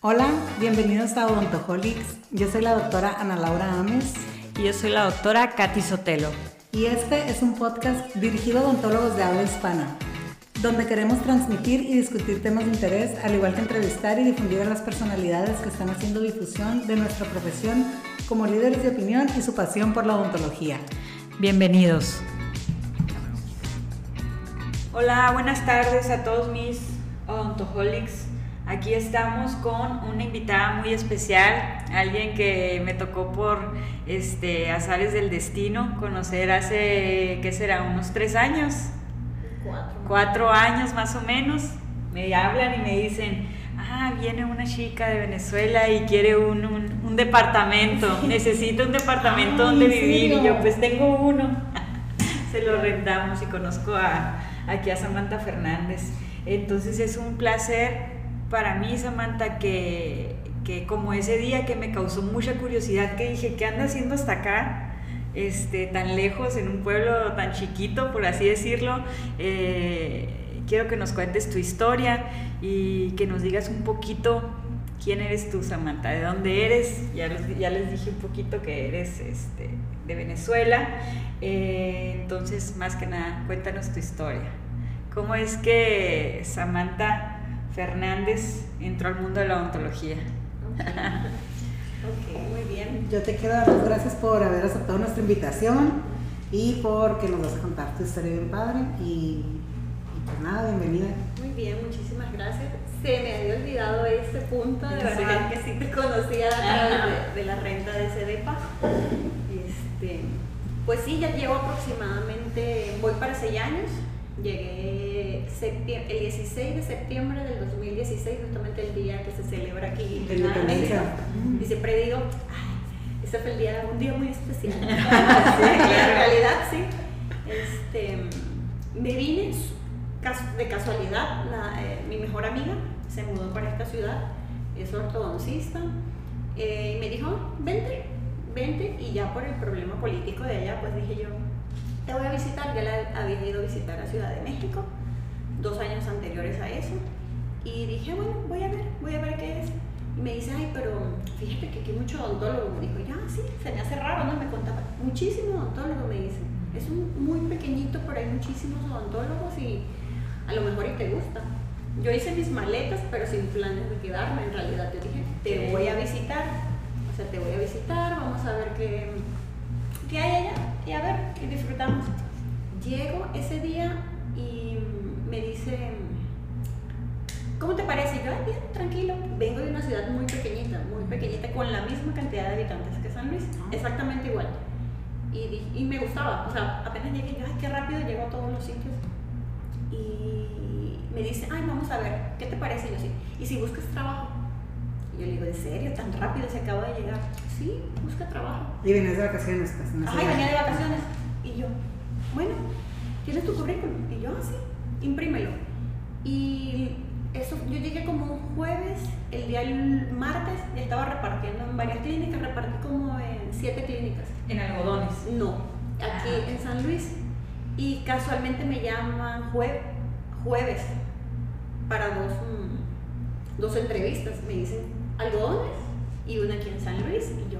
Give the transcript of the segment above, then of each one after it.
Hola, bienvenidos a Odontoholics. Yo soy la doctora Ana Laura Ames. Y yo soy la doctora Katy Sotelo. Y este es un podcast dirigido a odontólogos de habla hispana, donde queremos transmitir y discutir temas de interés, al igual que entrevistar y difundir a las personalidades que están haciendo difusión de nuestra profesión como líderes de opinión y su pasión por la odontología. Bienvenidos. Hola, buenas tardes a todos mis odontoholics. Aquí estamos con una invitada muy especial, alguien que me tocó por este, azares del destino conocer hace, ¿qué será? Unos tres años. Cuatro. Cuatro años más o menos. Me hablan y me dicen, ah, viene una chica de Venezuela y quiere un, un, un departamento, necesita un departamento Ay, donde ¿en vivir. Y yo, pues tengo uno. Se lo rentamos y conozco a, aquí a Samantha Fernández. Entonces es un placer para mí, Samantha, que, que como ese día que me causó mucha curiosidad, que dije, ¿qué anda haciendo hasta acá? Este, tan lejos, en un pueblo tan chiquito, por así decirlo. Eh, quiero que nos cuentes tu historia y que nos digas un poquito quién eres tú, Samantha, de dónde eres. Ya, ya les dije un poquito que eres este, de Venezuela. Eh, entonces, más que nada, cuéntanos tu historia. ¿Cómo es que Samantha Fernández entró al mundo de la odontología? Ok, muy bien. Yo te quiero dar las gracias por haber aceptado nuestra invitación y porque nos vas a contar tu historia bien padre. Y, y pues nada, bienvenida. Muy bien, muchísimas gracias. Se me había olvidado este punto, de Sí. verdad que sí te conocía a de, de la renta de CEDEPA. Este, pues sí, ya llevo aproximadamente, voy para seis años. Llegué septiembre, el 16 de septiembre del 2016, justamente el día que se celebra aquí en independencia. Y siempre digo, ay, ese fue el día, un día muy especial. Sí, en realidad sí. Este, me vine de casualidad, la, eh, mi mejor amiga se mudó para esta ciudad, es ortodoncista, eh, y me dijo, vente, vente, y ya por el problema político de allá, pues dije yo, te voy a visitar, ya la había ido a visitar a Ciudad de México, dos años anteriores a eso, y dije, bueno, voy a ver, voy a ver qué es. Y me dice, ay, pero fíjate que aquí mucho odontólogo. Me dijo, ya, sí, se me hace raro, ¿no? Me contaba, muchísimo odontólogo, me dice. Es un, muy pequeñito, pero hay muchísimos odontólogos y a lo mejor y te gusta. Yo hice mis maletas, pero sin planes de quedarme, en realidad. Yo dije, te voy a visitar, o sea, te voy a visitar, vamos a ver qué, qué hay allá, y a ver, y disfrutamos. Llego ese día y me dice, ¿Cómo te parece? Y yo, "Ay, bien, tranquilo. Vengo de una ciudad muy pequeñita, muy pequeñita, con la misma cantidad de habitantes que San Luis, exactamente igual. Y, di- y me gustaba, o sea, apenas llegué, yo, ay, qué rápido llego a todos los sitios. Y me dice, ay, vamos a ver, ¿qué te parece? Y yo, sí, ¿y si buscas trabajo? Y yo le digo, ¿en serio? ¿Tan rápido se acaba de llegar? Sí, busca trabajo. Y vienes de vacaciones, pues. venía de vacaciones. Y yo, bueno, ¿tienes tu currículum? Y yo, así, imprímelo. Y eso, yo llegué como un jueves, el día el martes, ya estaba repartiendo en varias clínicas, repartí como en siete clínicas. En algodones. No, aquí Ah. en San Luis. Y casualmente me llaman jue- jueves para dos, mm, dos entrevistas. Me dicen algodones y una aquí en San Luis. Y yo,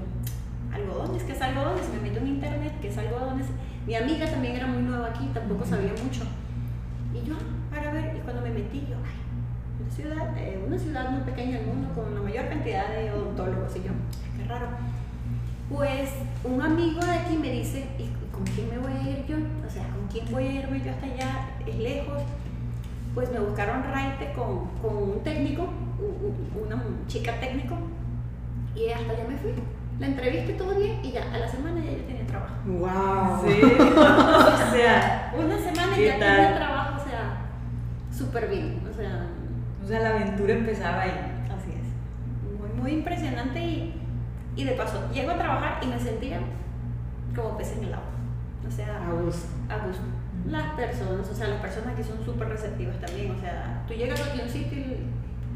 algodones, ¿qué es algodones? Me meto en internet, ¿qué es algodones? Mi amiga también era muy nueva aquí, tampoco sabía mucho. Y yo, "Ah, para ver, y cuando me metí, yo, ay, una ciudad, eh, una ciudad muy pequeña del mundo con la mayor cantidad de odontólogos. Y yo, "Ay, qué raro. Pues un amigo de aquí me dice, ¿y con quién me voy a ir yo? O sea, ¿con quién voy a irme yo hasta allá? Es lejos. Pues me buscaron raite con, con un técnico, una chica técnico, y hasta allá me fui. La entrevisté todo bien y ya, a la semana ya yo tenía trabajo. ¡Wow! Sí. o sea, Una semana ¿Qué ya tal? tenía trabajo, o sea, súper bien. O sea, o sea, la aventura empezaba ahí. Así es. Muy, muy impresionante y, y de paso, llego a trabajar y me sentía como pez en el agua. O sea, A gusto. a gusto. Las personas, o sea, las personas aquí son súper receptivas también. O sea, tú llegas aquí a un sitio y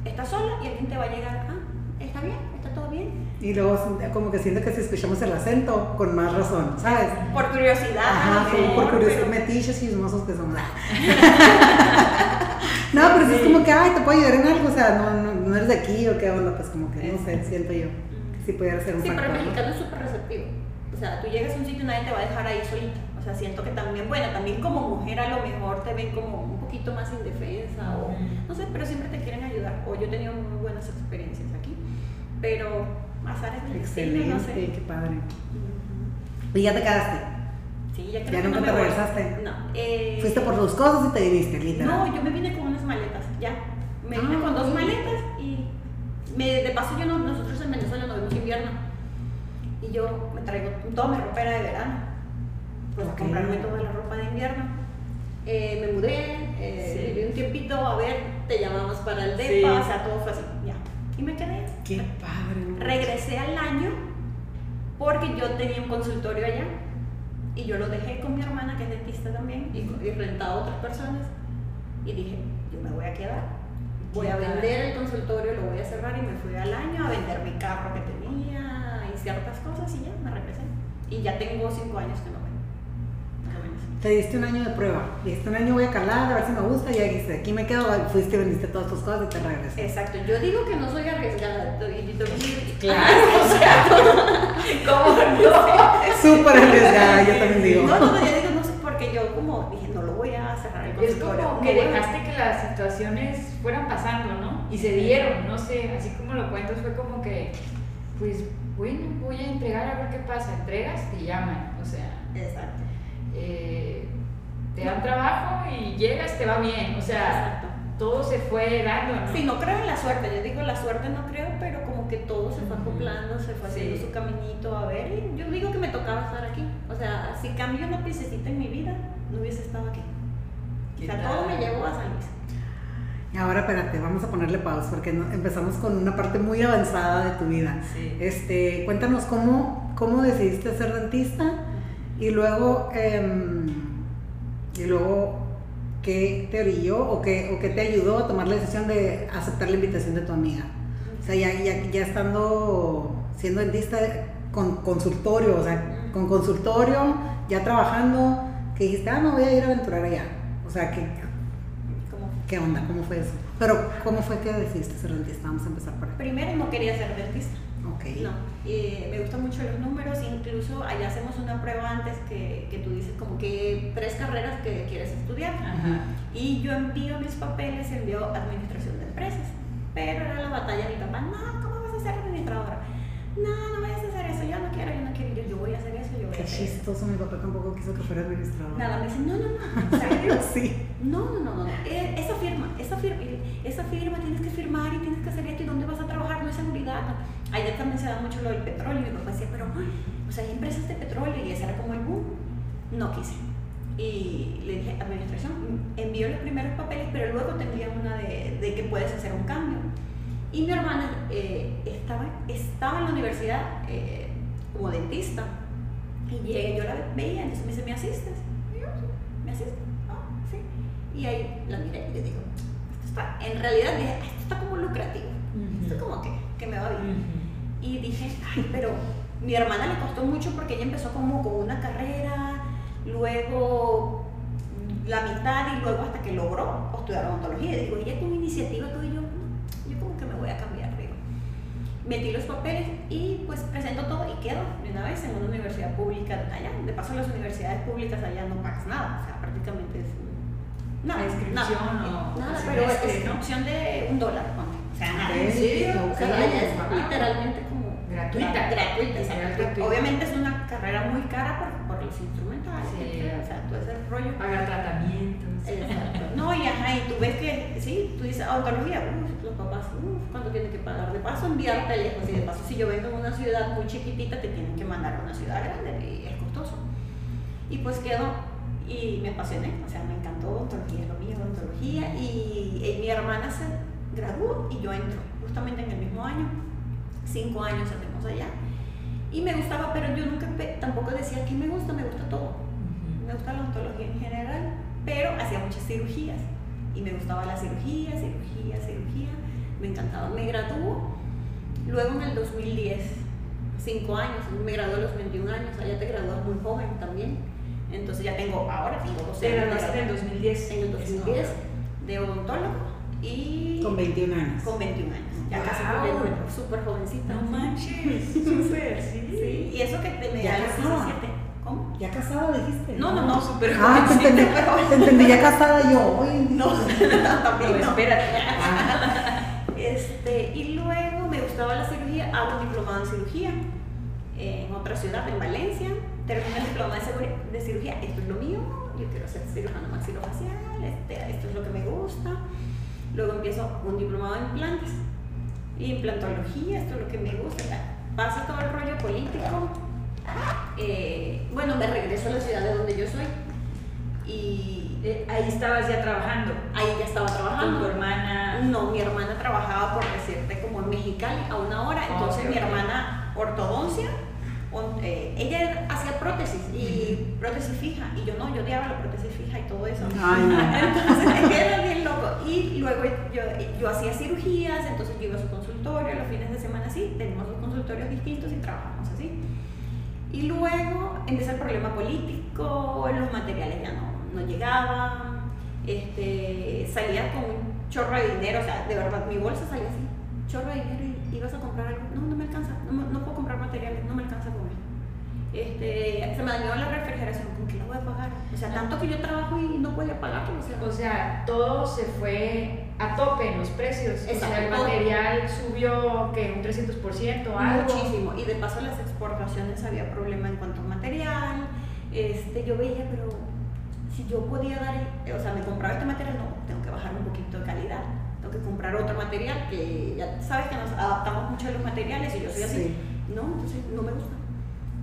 estás sola y alguien te va a llegar, ah, está bien, está todo bien. Y luego como que siento que si escuchamos el acento, con más razón, ¿sabes? Por curiosidad. Ajá, sí, por curiosidad, pero- metiches chismosos que somos. No, pero sí es como que, ay, te puedo ayudar en algo, o sea, no, no, no eres de aquí o qué onda, pues como que, no sé, siento yo. Que sí pudiera ser un Sí, pero factor. el ¿no? mexicano es súper receptivo. O sea, tú llegas a un sitio y nadie te va a dejar ahí solita. O sea, siento que también, bueno, también como mujer a lo mejor te ven como poquito más indefensa o no sé, pero siempre te quieren ayudar. O yo he tenido muy buenas experiencias aquí. Pero azares del destino, no sé. Excelente, qué padre. ¿Y ya te quedaste? Sí, ya creo ¿Ya que nunca no te voy. regresaste? No. eh, Fuiste por tus cosas y te viniste, literal. No, yo me vine con unas maletas, ya. Me vine Ah, con dos maletas y me, de paso yo no, nosotros en Venezuela no vemos invierno. Y yo me traigo toda mi ropa era de verano. Pues comprarme toda la ropa de invierno. Eh, me mudé, eh, viví un tiempito, a ver, te llamamos para el. DEPA, o sea, todo fue así, ya. Y me quedé. Qué padre. Regresé al año porque yo tenía un consultorio allá y yo lo dejé con mi hermana que es dentista también y, y rentaba a otras personas y dije, yo me voy a quedar, voy a vender el consultorio, lo voy a cerrar y me fui al año a vender mi carro que tenía y ciertas cosas y ya me regresé. Y ya tengo cinco años que no Te diste un año de prueba. Dijiste un año voy a calar, a ver si me gusta. Y ya dijiste, aquí me quedo. Fuiste, vendiste todas tus cosas y te regresé. Exacto, yo digo que no soy arriesgada. y- y- y- Claro, o sea, ¿cómo no? Súper arriesgada, yo también digo. No, no, no, yo digo no sé, porque yo como dije, no lo voy a cerrar el Es como que dejaste que las situaciones fueran pasando, ¿no? Y se dieron, no sé, así como lo cuentas, fue como que, pues, bueno, voy a entregar a ver qué pasa. Entregas, te llaman, o sea, Exacto. Te dan trabajo y llegas, te va bien, o sea, Exacto. todo se fue dando, ¿no? Sí, no creo en la suerte, yo digo la suerte no creo, pero como que todo se fue acoplando, se fue haciendo Sí. su caminito a ver, y yo digo que me tocaba estar aquí. O sea, si cambio una piececita en mi vida, no hubiese estado aquí. O sea, todo me llevó a San Luis. Y Ahora espérate, vamos a ponerle pausa porque no- empezamos con una parte muy avanzada de tu vida. Sí. Este, cuéntanos cómo, cómo decidiste ser dentista y luego, em, y luego qué te orilló o qué, o qué te ayudó a tomar la decisión de aceptar la invitación de tu amiga. O sea, ya, ya, ya estando siendo dentista con consultorio, o sea, con consultorio, ya trabajando, que dijiste, ah, me voy a ir a aventurar allá. O sea, ¿qué, qué onda? ¿Cómo fue eso? Pero, ¿cómo fue que decidiste ser dentista? Vamos a empezar por ahí. primero no quería ser dentista. Ok. No, eh, me gustan mucho los números, incluso allá hacemos una prueba antes que, que tú dices como que tres carreras que quieres estudiar. Ajá. Y yo envío mis papeles, envío administración de empresas. Pero era la batalla de mi papá, no, ¿cómo vas a ser administradora? No, no vayas a hacer eso, yo no quiero, Qué eso. chistoso, mi papá tampoco quiso que fuera administrador. Nada, me dicen, no, no, no, o sea, Sí. no, no, no, no, eh, esa firma, esa firma, esa firma tienes que firmar y tienes que hacer esto y dónde vas a trabajar, no hay seguridad. no. Allá también se da mucho lo del petróleo y mi papá decía, pero, ay, o sea, hay empresas de petróleo y ese era como el boom. No quise. Y le dije, administración, envió los primeros papeles, pero luego tendría una de, de que puedes hacer un cambio. Y mi hermana eh, estaba, estaba en la universidad eh, como dentista. Y llegué, yo la veía, entonces me dice, ¿me asistes? Y yo, sí, ¿me asistes? Ah, sí. Y ahí la miré y le digo, esto está, en realidad dije, esto está como lucrativo. Esto como que, que me va bien. Y dije, ay, pero mi hermana le costó mucho porque ella empezó como con una carrera, luego la mitad y luego hasta que logró estudiar odontología. Y digo, ella con iniciativa, todo y yo, Metí los papeles y pues presento todo y quedo de una vez en una universidad pública allá. De paso, las universidades públicas allá no pagas nada, o sea, prácticamente es nada. ¿La inscripción nada, o nada, pero es no? inscripción de un dólar, o sea, nada. ¿En serio? O sea, es literalmente como Gratuita. gratuita. Obviamente es una carrera muy cara por, los instrumentales, Sí. o sea, todo ese rollo. Pagar tratamientos. Exacto. No, y ajá, y tú ves que, sí, tú dices odontología, uff, los papás, uff, ¿cuánto tienen que pagar? De paso, enviarte lejos, y de paso, si yo vengo en una ciudad muy chiquitita, te tienen que mandar a una ciudad grande y es costoso. Y pues quedo, y me apasioné, o sea, me encantó odontología, lo mío, odontología, y, eh, mi hermana se graduó y yo entro, justamente en el mismo año, cinco años hacemos allá. Y me gustaba, pero yo nunca tampoco decía que me gusta, me gusta todo me gusta la odontología en general, pero hacía muchas cirugías y me gustaba la cirugía, cirugía, cirugía, me encantaba. Me graduó luego en el 2010, cinco años, me gradué a los 21 años, allá te gradúas muy joven también, entonces ya tengo, ahora tengo 12 Te años. de graduaste en el graduación. 2010. En el 2010 de odontólogo y... Con 21 años. Con 21 años. Ya Wow. casi súper jovencita. No manches, súper, sí. Sí, y eso que te Ya a los casada. 17. ¿Cómo? ¿Ya casada dijiste? No, no, no, súper Ah, te entendí, te entendí ya casada yo. Uy, No, también Pero no. espérate. Este, y luego me gustaba la cirugía, hago un diplomado en cirugía en otra ciudad, en Valencia. Termino el diplomado de, seguri- de cirugía, esto es lo mío, yo quiero ser cirujano maxilofacial, este, esto es lo que me gusta. Luego empiezo un diplomado en implantes, implantología, esto es lo que me gusta. Pasa todo el rollo político. Eh, bueno, me regreso a la ciudad de donde yo soy y Eh, Ahí estabas ya trabajando ahí ya estaba con tu trabajando. hermana. No, mi hermana trabajaba por decirte como en Mexicali a una hora, entonces Ok, mi hermana ortodoncia, on- eh, ella hacía prótesis y prótesis fija y yo no, yo odiaba la prótesis fija y todo eso. Ay, no. Entonces era bien loco. Y luego yo, yo hacía cirugías, entonces yo iba a su consultorio los fines de semana así, tenemos dos consultorios distintos y trabajamos así. Y luego empieza el problema político, los materiales ya no, no llegaban, este, salía con un chorro de dinero, o sea, de verdad, mi bolsa salía así, chorro de dinero ibas a comprar algo, no, no me alcanza, no, no puedo comprar materiales, no me alcanza con él. Este, se me dañó la refrigeración, ¿con qué la voy a pagar? O sea, tanto que yo trabajo y no podía pagarlo, o sea, O sea, todo se fue a tope en los precios. O sea, el material subió que un 300% algo. Muchísimo. Y de paso las exportaciones había problema en cuanto a material. Este, yo veía, pero si yo podía dar, o sea, me compraba este material, no, tengo que bajar un poquito de calidad. Que comprar otro material que ya sabes que nos adaptamos mucho a los materiales y yo soy así. Sí. No, entonces no me gusta.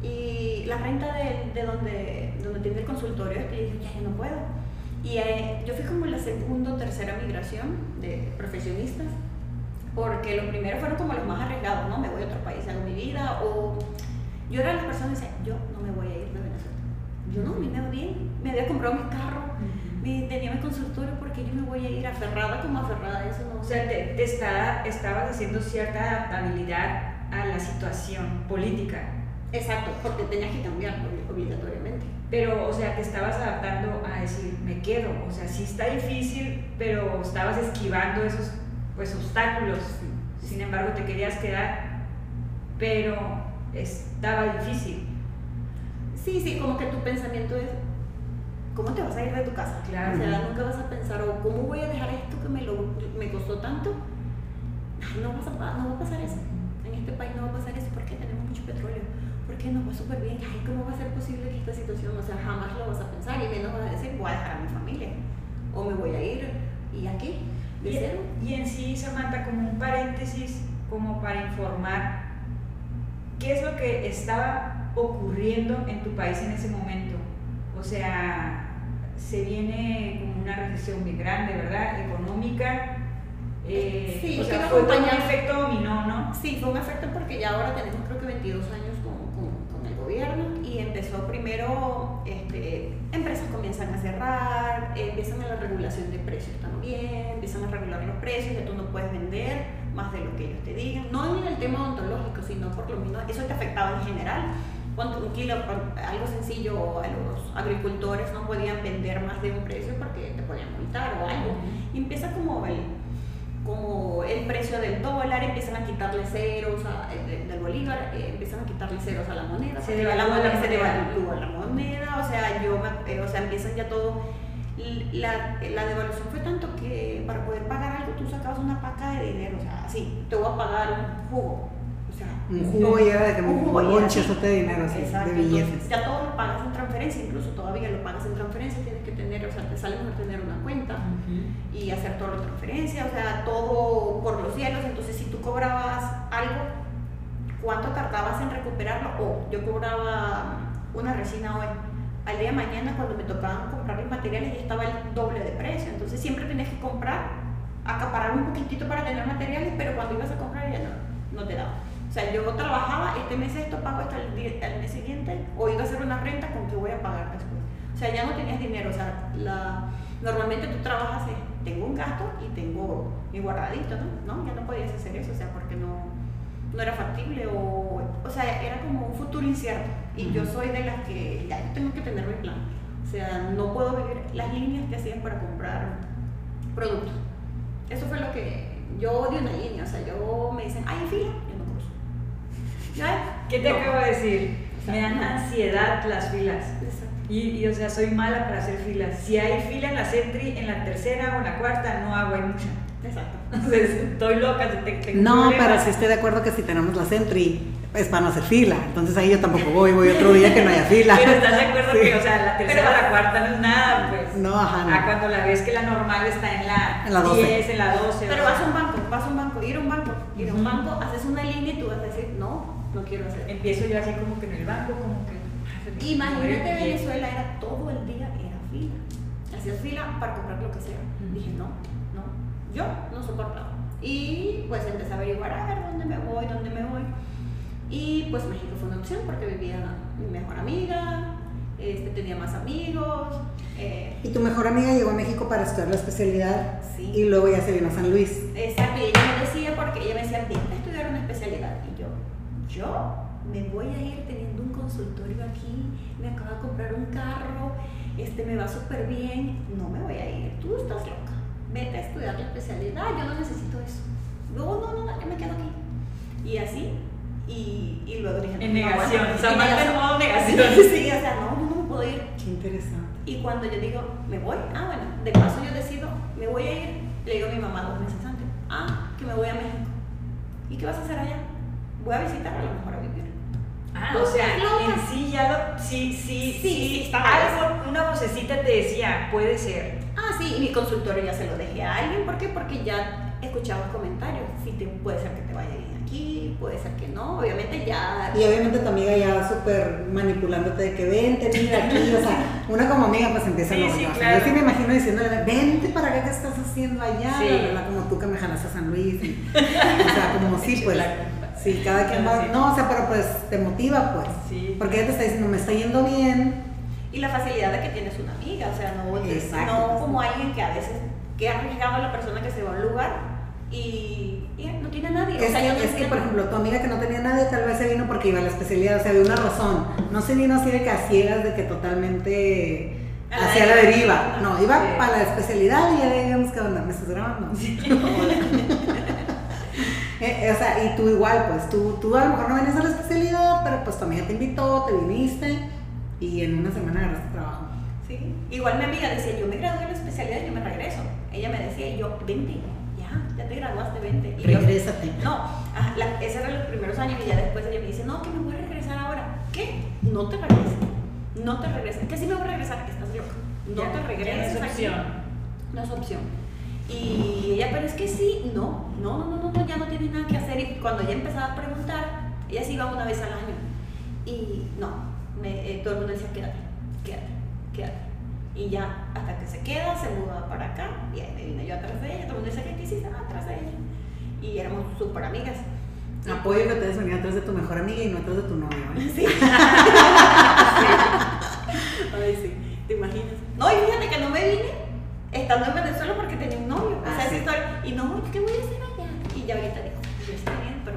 Y la renta de, de donde, donde tiene el consultorio, es que yo dije, ya, ya no puedo. Y eh, yo fui como la segunda o tercera migración de profesionistas, porque los primeros fueron como los más arriesgados, ¿no? Me voy a otro país, hago mi vida, o yo era la persona que decía, yo no me voy a ir de Venezuela. Yo no, a mí me va bien, me había comprado mi carro, mi- tenía mi consultorio, porque yo me voy a ir aferrada como aferrada a eso, no O sea, te, te está- estabas haciendo cierta adaptabilidad a la situación política. Exacto, porque tenías que cambiar obli- obligatoriamente. Pero, o sea, te estabas adaptando a decir, me quedo. O sea, sí está difícil, pero estabas esquivando esos pues, obstáculos. Sin embargo, te querías quedar, pero estaba difícil. Sí, sí, como que tu pensamiento es, ¿cómo te vas a ir de tu casa? Claro. O sea, nunca vas a pensar, o ¿cómo voy a dejar esto que me, lo, me costó tanto? No, vas a, no va a pasar eso. En este país no va a pasar eso porque tenemos mucho petróleo. Porque nos va súper bien. Ay, ¿cómo va a ser posible que esta situación? O sea, jamás lo vas a pensar y menos vas a decir, voy a dejar a mi familia. O me voy a ir y aquí, de Y, cero. y en sí, Samantha, como un paréntesis, como para informar, ¿qué es lo que estaba ocurriendo en tu país en ese momento? O sea, se viene como una recesión muy grande, ¿verdad? Económica. eh, Sí, o sea, fue un efecto dominó, ¿no? Sí, fue un efecto porque ya ahora tenemos creo que 22 años con, con- con el gobierno y empezó primero, este, empresas comienzan a cerrar, empiezan a la regulación de precios también, empiezan a regular los precios, ya tú no puedes vender más de lo que ellos te digan, no en el tema odontológico, sino por lo menos eso te afectaba en general. Un kilo, algo sencillo, a los agricultores no podían vender más de un precio porque te podían multar o algo. Y empieza como el, como el precio del dólar, empiezan a quitarle ceros a- del bolívar, eh, empiezan a quitarle ceros a la moneda, Se devalúa la moneda, se devalúa la moneda, o sea, yo me- eh, o sea, empiezan ya todo, la, la devaluación fue tanto que para poder pagar algo tú sacabas una paca de dinero, o sea, sí, te voy a pagar un jugo, sea, Un jugo era de que un un jugo bonche así. de dinero, así, de billetes. entonces ya todo lo pagas en transferencia, incluso todavía lo pagas en transferencia, tienes que tener, o sea, te sale mejor tener una cuenta y hacer toda la transferencia, o sea, todo por los cielos. Entonces, si tú cobrabas algo, ¿cuánto tardabas en recuperarlo? O yo cobraba una resina hoy. Al día de mañana, cuando me tocaban comprar los materiales, ya estaba el doble de precio. Entonces, siempre tenías que comprar, acaparar un poquitito para tener materiales, pero cuando ibas a comprar ya no, no te daba. O sea, yo trabajaba, este mes esto, pago hasta el, di- al mes siguiente, o iba a hacer una renta con que voy a pagar después. O sea, ya no tenías dinero. O sea, la, normalmente tú trabajas, en, tengo un gasto y tengo mi guardadito, ¿no? ¿no? Ya no podías hacer eso, o sea, porque no, no era factible o, o sea, era como un futuro incierto. Y yo soy de las que ya yo tengo que tener mi plan. O sea, no puedo vivir las líneas que hacían para comprar producto. Eso fue lo que yo odio una línea, o sea, yo me dicen, hay fila, yo no cruzo. ¿Ya? ¿Qué te No. acabo de decir? Me dan Exacto. ansiedad las filas. Exacto. Y, y, o sea, soy mala para hacer filas. Si hay fila en la Sentry, en la tercera o en la cuarta, no hago, hay mucha. Exacto. Entonces, estoy loca. te- te- No, pero sí estoy de acuerdo que si tenemos la Sentry es para no hacer fila. Entonces ahí yo tampoco voy, voy otro día que no haya fila. Pero estás de acuerdo Sí. que, o sea, la tercera o la cuarta no es nada, pues. No, ajá, no. A cuando la ves que la normal está en la, En la 12. 10, en la 12. Pero o sea, vas a un banco, vas a un banco, ir a un banco, ir a un banco, haces una línea y tú vas a decir, no, no quiero hacer. Empiezo yo así como que en el banco, como que. Imagínate Bien. Venezuela, era todo el día, era fila. Hacías fila para comprar lo que sea. Dije, no, no, yo no soportaba. Y pues empecé a averiguar, a ver dónde me voy, dónde me voy. Y pues México fue una opción porque vivía mi mejor amiga, este, tenía más amigos. eh, Y tu mejor amiga llegó a México para estudiar la especialidad Sí. y luego ya se vino a San Luis. Exacto, y ella me decía, porque ella me decía, vente a estudiar una especialidad. Y yo, yo me voy a ir teniendo un consultorio aquí, me acabo de comprar un carro, este me va súper bien, no me voy a ir, tú estás loca, vete a estudiar la especialidad, yo no necesito eso. Luego, no, no, no, yo me quedo aquí. Y así, y, y luego dije, En no, negación, bueno, Samantha en modo negación. Sí, o sea, no, no, no me puedo ir. Qué interesante. Y cuando yo digo, me voy, ah, bueno, de paso yo decido, me voy a ir, le digo a mi mamá dos meses antes, ah, que me voy a México. ¿Y qué vas a hacer allá? Voy a visitar a lo mejor a vivir. Ah, o sea, en sí ya lo. Sí, sí, Sí, sí. sí, está algo, una vocecita te decía, puede ser. Ah, sí, y mi consultorio ya se lo dejé a alguien, ¿por qué? Porque ya escuchaba comentarios, si te, puede ser que te vaya bien aquí, puede ser que no, obviamente ya... Y obviamente tu amiga ya súper manipulándote de que vente, mira aquí, o sea, una como amiga pues empieza Sí, no, sí, claro. yo sí me imagino diciéndole, vente para acá, ¿qué estás haciendo allá? Sí. La verdad, como tú que me jalas a San Luis, y- o sea, como sí, pues, sí, cada quien va, no, o sea, pero pues te motiva, pues, Sí. porque ella te está diciendo, me está yendo bien, Y la facilidad de que tienes una amiga, o sea, no, Exacto. no como alguien que a veces, que ha arriesgado a la persona que se va a un lugar y, y no tiene nadie. o Es, sea, yo no que, es que, por ejemplo, tu amiga que no tenía nadie, tal vez se vino porque iba a la especialidad, o sea, había una razón. No se vino así de que a ciegas, de que totalmente hacia la deriva. No, iba Sí. para la especialidad y ya digamos que onda, ¿me estás grabando? Eh, eh, o sea, y tú igual, pues, tú, tú a lo mejor no venías a la especialidad, pero pues tu amiga te invitó, te viniste y en una semana agarraste trabajo. Sí. Igual mi amiga decía, yo me gradué en la especialidad y yo me regreso. Ella me decía, yo, vente, graduaste, vente. Y yo, Regrésate. no, ajá, la- esos eran los primeros años y ya después ella me dice, no, que me voy a regresar ahora. ¿Qué? No te regreses. No te regreses. Que sí me voy a regresar, que estás loca. No Ya- te ya no es regreses. aquí. opción. No es opción. Y ella, pero es que sí, no, no, no, no, no, ya no tienes nada que hacer. Y cuando ella empezaba a preguntar, ella se iba una vez al año. Y no, me- eh, todo el mundo decía, quédate, quédate, quédate. Y ya, hasta que se queda, se muda para acá. Y ahí me vine yo atrás de ella. Todo el mundo decía, ¿qué hiciste? Ah, atrás de ella. Y éramos súper amigas. Apoyo que te des venir atrás de tu mejor amiga y no atrás de tu novio. ¿eh? Sí. Ay, sí, te imaginas. No, y fíjate que no me vine estando en Venezuela porque tenía un novio. O Ah, sea, esa sí. historia. Y no, ¿qué voy a hacer allá? Y ya ahorita digo, yo estoy bien, pero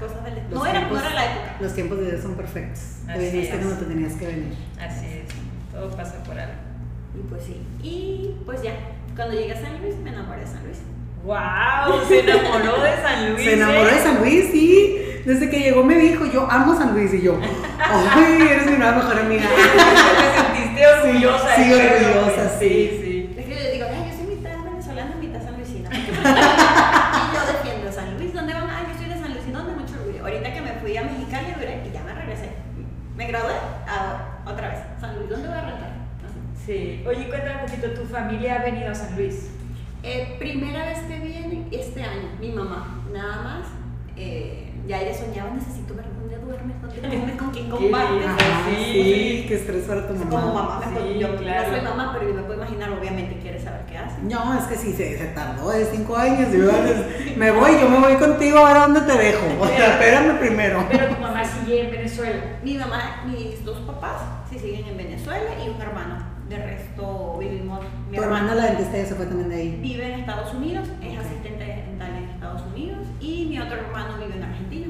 cosas del No era, no era la época. Los tiempos de Dios son perfectos. Te Así viniste es. cuando te tenías que venir. Así es. Todo pasa por algo. Y pues sí. Y pues ya, cuando llegué a San Luis, me enamoré de San Luis. ¡Wow! Se enamoró de San Luis. Se enamoró ¿eh? de San Luis, sí. Desde que llegó me dijo, yo amo San Luis. Y yo, ay, eres mi nueva mejor amiga. Te sentiste orgullosa. Sí, serlo, orgullosa, sí. Sí, sí. Es que yo le digo, ay, yo soy mitad venezolana, mitad sanluisina. y yo defiendo San Luis. ¿Dónde van? Ay, yo soy de San Luis y ¿dónde? Mucho orgullo. Ahorita que me fui a Mexicali duré y ya me regresé. Me gradué ahora, otra vez. San Luis, ¿dónde voy a rentar? Sí. Oye, cuéntame un poquito, ¿tu familia ha venido a San Luis? Eh, primera vez que viene este año, mi mamá, nada más. Eh, ya ella soñaba, necesito ver dónde duermes, dónde comes, con quién compartes. Ajá, Sí. sí, qué estrés para tu mamá. Como mamá, Sí, yo claro. no soy mamá, pero yo me puedo imaginar, obviamente, quiere saber qué hace. No, es que sí, se, se tardó de cinco años. y me voy, yo me voy contigo a ver a dónde te dejo. O sea, espérame primero. Pero tu mamá sigue en Venezuela. Mi mamá, mis dos papás sí siguen en Venezuela y un hermano. De resto vivimos. Mi Tu hermana, la dentista, ya se fue también de ahí. vive en Estados Unidos, es Ok. asistente dental en Estados Unidos y mi otro hermano vive en Argentina.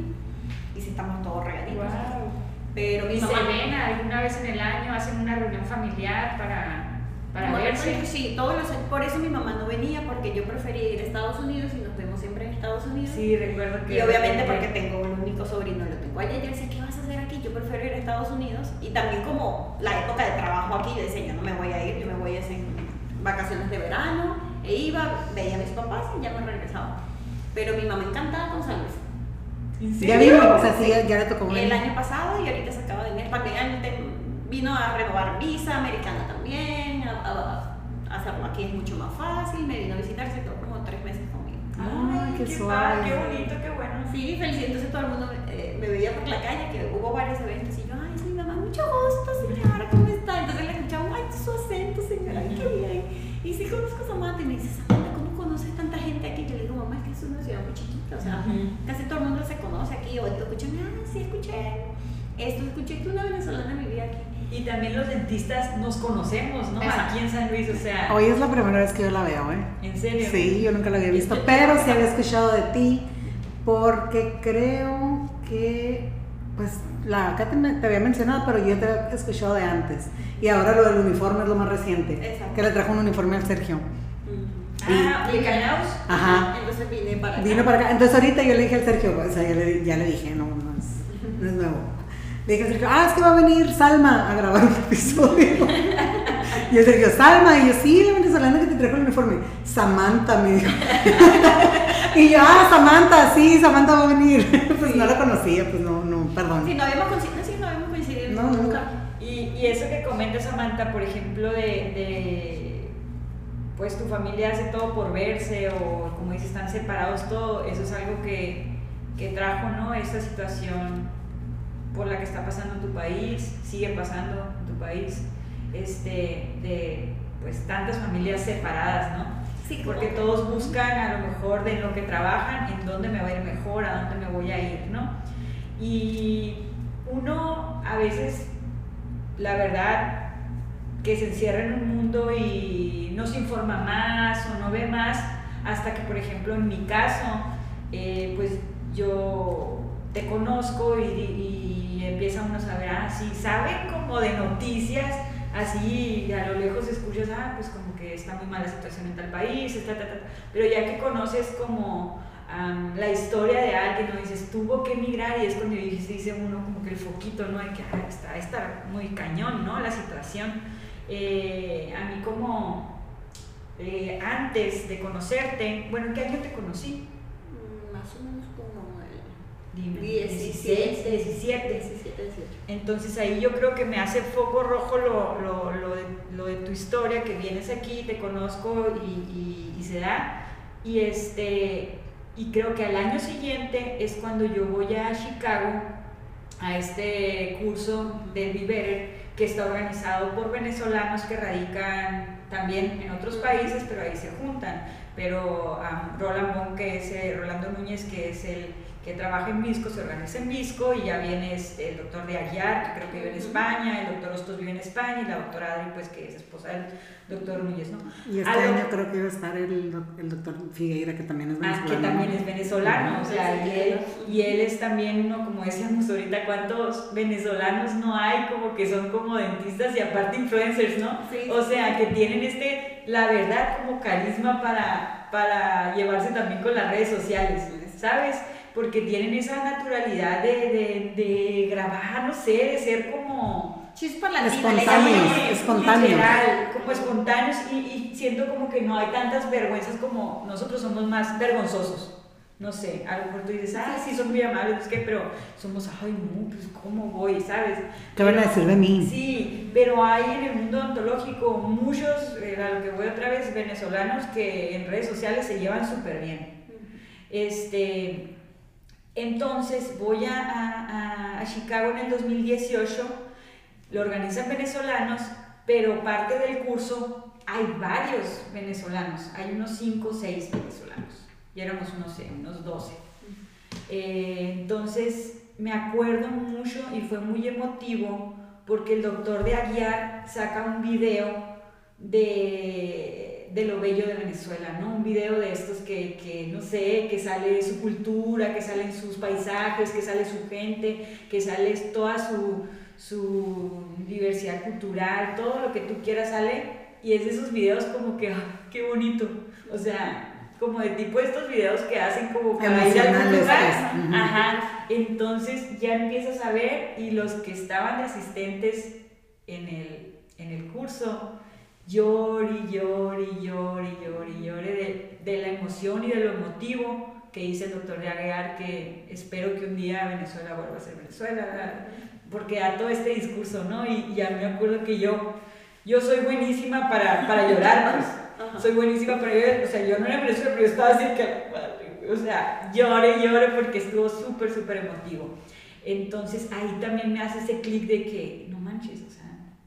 Y sí estamos todos regaditos. Wow. Pero mi ¿Y se mamá. ven alguna vez en el año? ¿Hacen una reunión familiar para...? Para Como verse. Sí, todos los. Por eso mi mamá no venía, porque yo prefería ir a Estados Unidos y nos vemos siempre en Estados Unidos. Sí, recuerdo que... Y obviamente porque tengo el único sobrino, lo tengo allá, yo decía, ¿qué vas a hacer aquí? Yo prefiero ir a Estados Unidos. Y también como la época de trabajo aquí, yo decía, yo no me voy a ir, yo me voy a hacer vacaciones de verano. E iba, veía a mis papás y ya me regresaba. Pero mi mamá encantada con San Luis. ¿En Ya serio? vino, o sea, sí, ya, le tocó El año pasado y ahorita se acaba de venir. También vino a renovar visa americana también, a, a- a hacerlo aquí es mucho más fácil. Me vino a visitar, se quedó como tres meses conmigo. Ay, qué qué, suave. padre, qué bonito, qué bueno. Sí, feliz. Entonces todo el mundo eh, me veía por la calle, que hubo varios eventos y yo, ay, es mi mamá, mucho gusto, señora, ¿cómo está? Entonces le escuchaba, ay, su acento, señora, qué bien. Y sí conozco a Samantha y me dice, Samantha, ¿cómo conoces tanta gente aquí? Yo le digo, mamá, es que es una ciudad muy chiquita, o sea, casi todo el mundo se conoce aquí, o escuchan, ah, sí, escuché esto, escuché que una venezolana vivía aquí. Y también los dentistas nos conocemos, ¿no? Exacto. Aquí en San Luis, o sea, Hoy es la primera vez que yo la veo, ¿eh? en serio. Sí, yo nunca la había visto, pero sí había escuchado de ti, porque creo que, pues, la Katy me- te había mencionado, pero yo te había escuchado de antes. Y ahora lo del uniforme es lo más reciente, Exacto. que le trajo un uniforme al Sergio. Ah, aplicados. Ajá. Entonces vine para acá. Vino para acá. Entonces ahorita yo le dije al Sergio, o sea, ya le, ya le dije, no, no es, no es nuevo. Le dije al Sergio, ah, es que va a venir Salma a grabar un episodio. y el Sergio, Salma, y yo, sí, la venezolana que te trajo el uniforme. Samantha me dijo. y yo, ah, Samantha, sí, Samantha va a venir. pues Sí. no la conocía, pues no, no, perdón. Sí, no habíamos coincidido, sí, no habíamos coincidido No, nunca. Y, y eso que comenta Samantha, por ejemplo, de, de, pues tu familia hace todo por verse o como dices, están separados todo, eso es algo que, que trajo, ¿no? Esta situación por la que está pasando en tu país, sigue pasando en tu país, este, de pues tantas familias separadas, ¿no? Sí, Porque todos buscan a lo mejor de lo que trabajan, en dónde me va a ir mejor, a dónde me voy a ir, ¿no? Y uno a veces, la verdad, que se encierra en un mundo y no se informa más o no ve más, hasta que, por ejemplo, en mi caso, eh, pues yo te conozco y, y empieza uno a saber, ah, sí, saben como de noticias, así a lo lejos escuchas, ah, pues como que está muy mala situación en tal país, está, ta, ta, ta. pero ya que conoces como am, la historia de alguien, ¿no? dices, tuvo que emigrar y es cuando dice, dice uno como que el foquito, ¿no? De que ah, está, está muy cañón, ¿no? La situación. Eh, a mí como eh, antes de conocerte, bueno, ¿en qué año te conocí? Mm, Más o menos como el Dime. 17, 17. 17, 18. Entonces ahí yo creo que me hace foco rojo lo, lo, lo, de, lo de tu historia, que vienes aquí, te conozco y, y- y se da. Y, este, y creo que al año siguiente es cuando yo voy a Chicago a este curso del Better, que está organizado por venezolanos que radican también en otros países, pero ahí se juntan. Pero um, Roland Bon, que es eh, Rolando Núñez, que es el que trabaja en Visco, se organiza en Visco y ya viene este, el doctor de Aguiar, que creo que vive en España, el doctor Hostos vive en España y la doctora Adri, pues que es esposa del doctor Núñez, ¿no? Y este año creo que iba a estar el, el doctor Figueira, que también es Ah, venezolano. que también es venezolano, o sea, y él, y él es también, ¿no? como decíamos ahorita, ¿cuántos venezolanos no hay como que son como dentistas y aparte influencers, ¿no? Sí, o sea, que tienen este, la verdad, como carisma para, para llevarse también con las redes sociales, ¿sabes? Porque tienen esa naturalidad de, de, de grabar, no sé, de ser como... Chispa latina. Espontáneos, espontáneos. Literal, como espontáneos y, y siento como que no hay tantas vergüenzas como nosotros somos más vergonzosos. No sé, a lo mejor tú dices, ah, sí, son muy amables, es que, pero somos, ay, no, pues, ¿cómo voy? ¿Sabes? ¿Qué van a decir de mí? Sí, pero hay en el mundo ontológico muchos, eh, a lo que voy otra vez, venezolanos que en redes sociales se llevan súper bien. Este, entonces voy a, a- a Chicago en el 2018, lo organizan venezolanos, pero parte del curso hay varios venezolanos, hay unos 5 o 6 venezolanos, y éramos unos, eh, unos 12. Eh, entonces me acuerdo mucho y fue muy emotivo porque el doctor de Aguiar saca un video de, de lo bello de Venezuela, ¿no? Un video de estos que, que, no sé, que sale su cultura, que salen sus paisajes, que sale su gente, que sale toda su, su diversidad cultural, todo lo que tú quieras sale y es de esos videos como que, ah, qué bonito. O sea, como de tipo estos videos que hacen como para ir a algún pues. Ajá. Entonces ya empiezas a ver y los que estaban de asistentes en el, en el curso, llore, llore, llore, y llore, llore de, de la emoción y de lo emotivo que dice el doctor Yaguear que espero que un día Venezuela vuelva a ser Venezuela, ¿verdad? porque da todo este discurso, ¿no? Y ya me acuerdo que yo, yo soy buenísima para, para llorar, pues. Ajá. Soy buenísima para llorar, o sea, yo no era Venezuela, pero yo estaba así que, o sea, llore, llore porque estuvo súper, súper emotivo. Entonces ahí también me hace ese clic de que, no manches,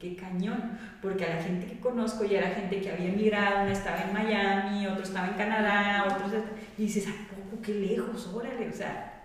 qué cañón, porque a la gente que conozco ya era gente que había emigrado, una estaba en Miami, otro estaba en Canadá, otros, y dices, ¿a poco qué lejos? Órale, o sea,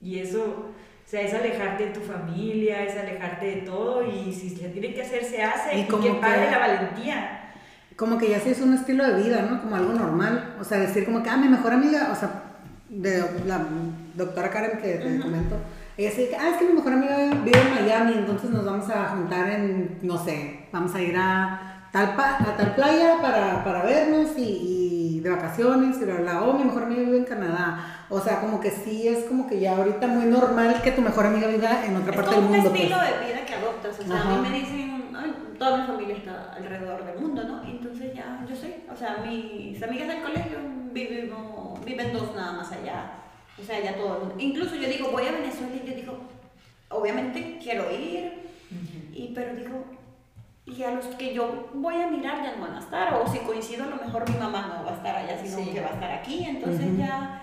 y eso, o sea, es alejarte de tu familia, es alejarte de todo, y si se tiene que hacer, se hace, Y y, como que padre la valentía. como que ya se hizo un estilo de vida, ¿no? Como algo normal. O sea, decir como que, ah, mi mejor amiga, o sea, de la doctora Karen que te comento, ella sí que, ah, es que mi mejor amiga vive en Miami, entonces nos vamos a juntar en, no sé, vamos a ir a tal, pa- a tal playa para, para vernos y, y de vacaciones, y bla, bla, oh, mi mejor amiga vive en Canadá. O sea, como que sí es como que ya ahorita muy normal que tu mejor amiga viva en otra Es parte del un mundo. estilo pues. de vida que adoptas. O sea, Ajá. a mí me dicen, "Ay, toda mi familia está alrededor del mundo, ¿no? Entonces ya, yo sé. O sea, mis amigas del colegio vivimos, viven dos nada más allá. O sea, ya todo el mundo. Incluso yo digo, voy a Venezuela y yo digo, obviamente quiero ir, y, pero digo, y a los que yo voy a mirar ya no van a estar. O si coincido, a lo mejor mi mamá no va a estar allá, sino Sí. que va a estar aquí. Entonces ya,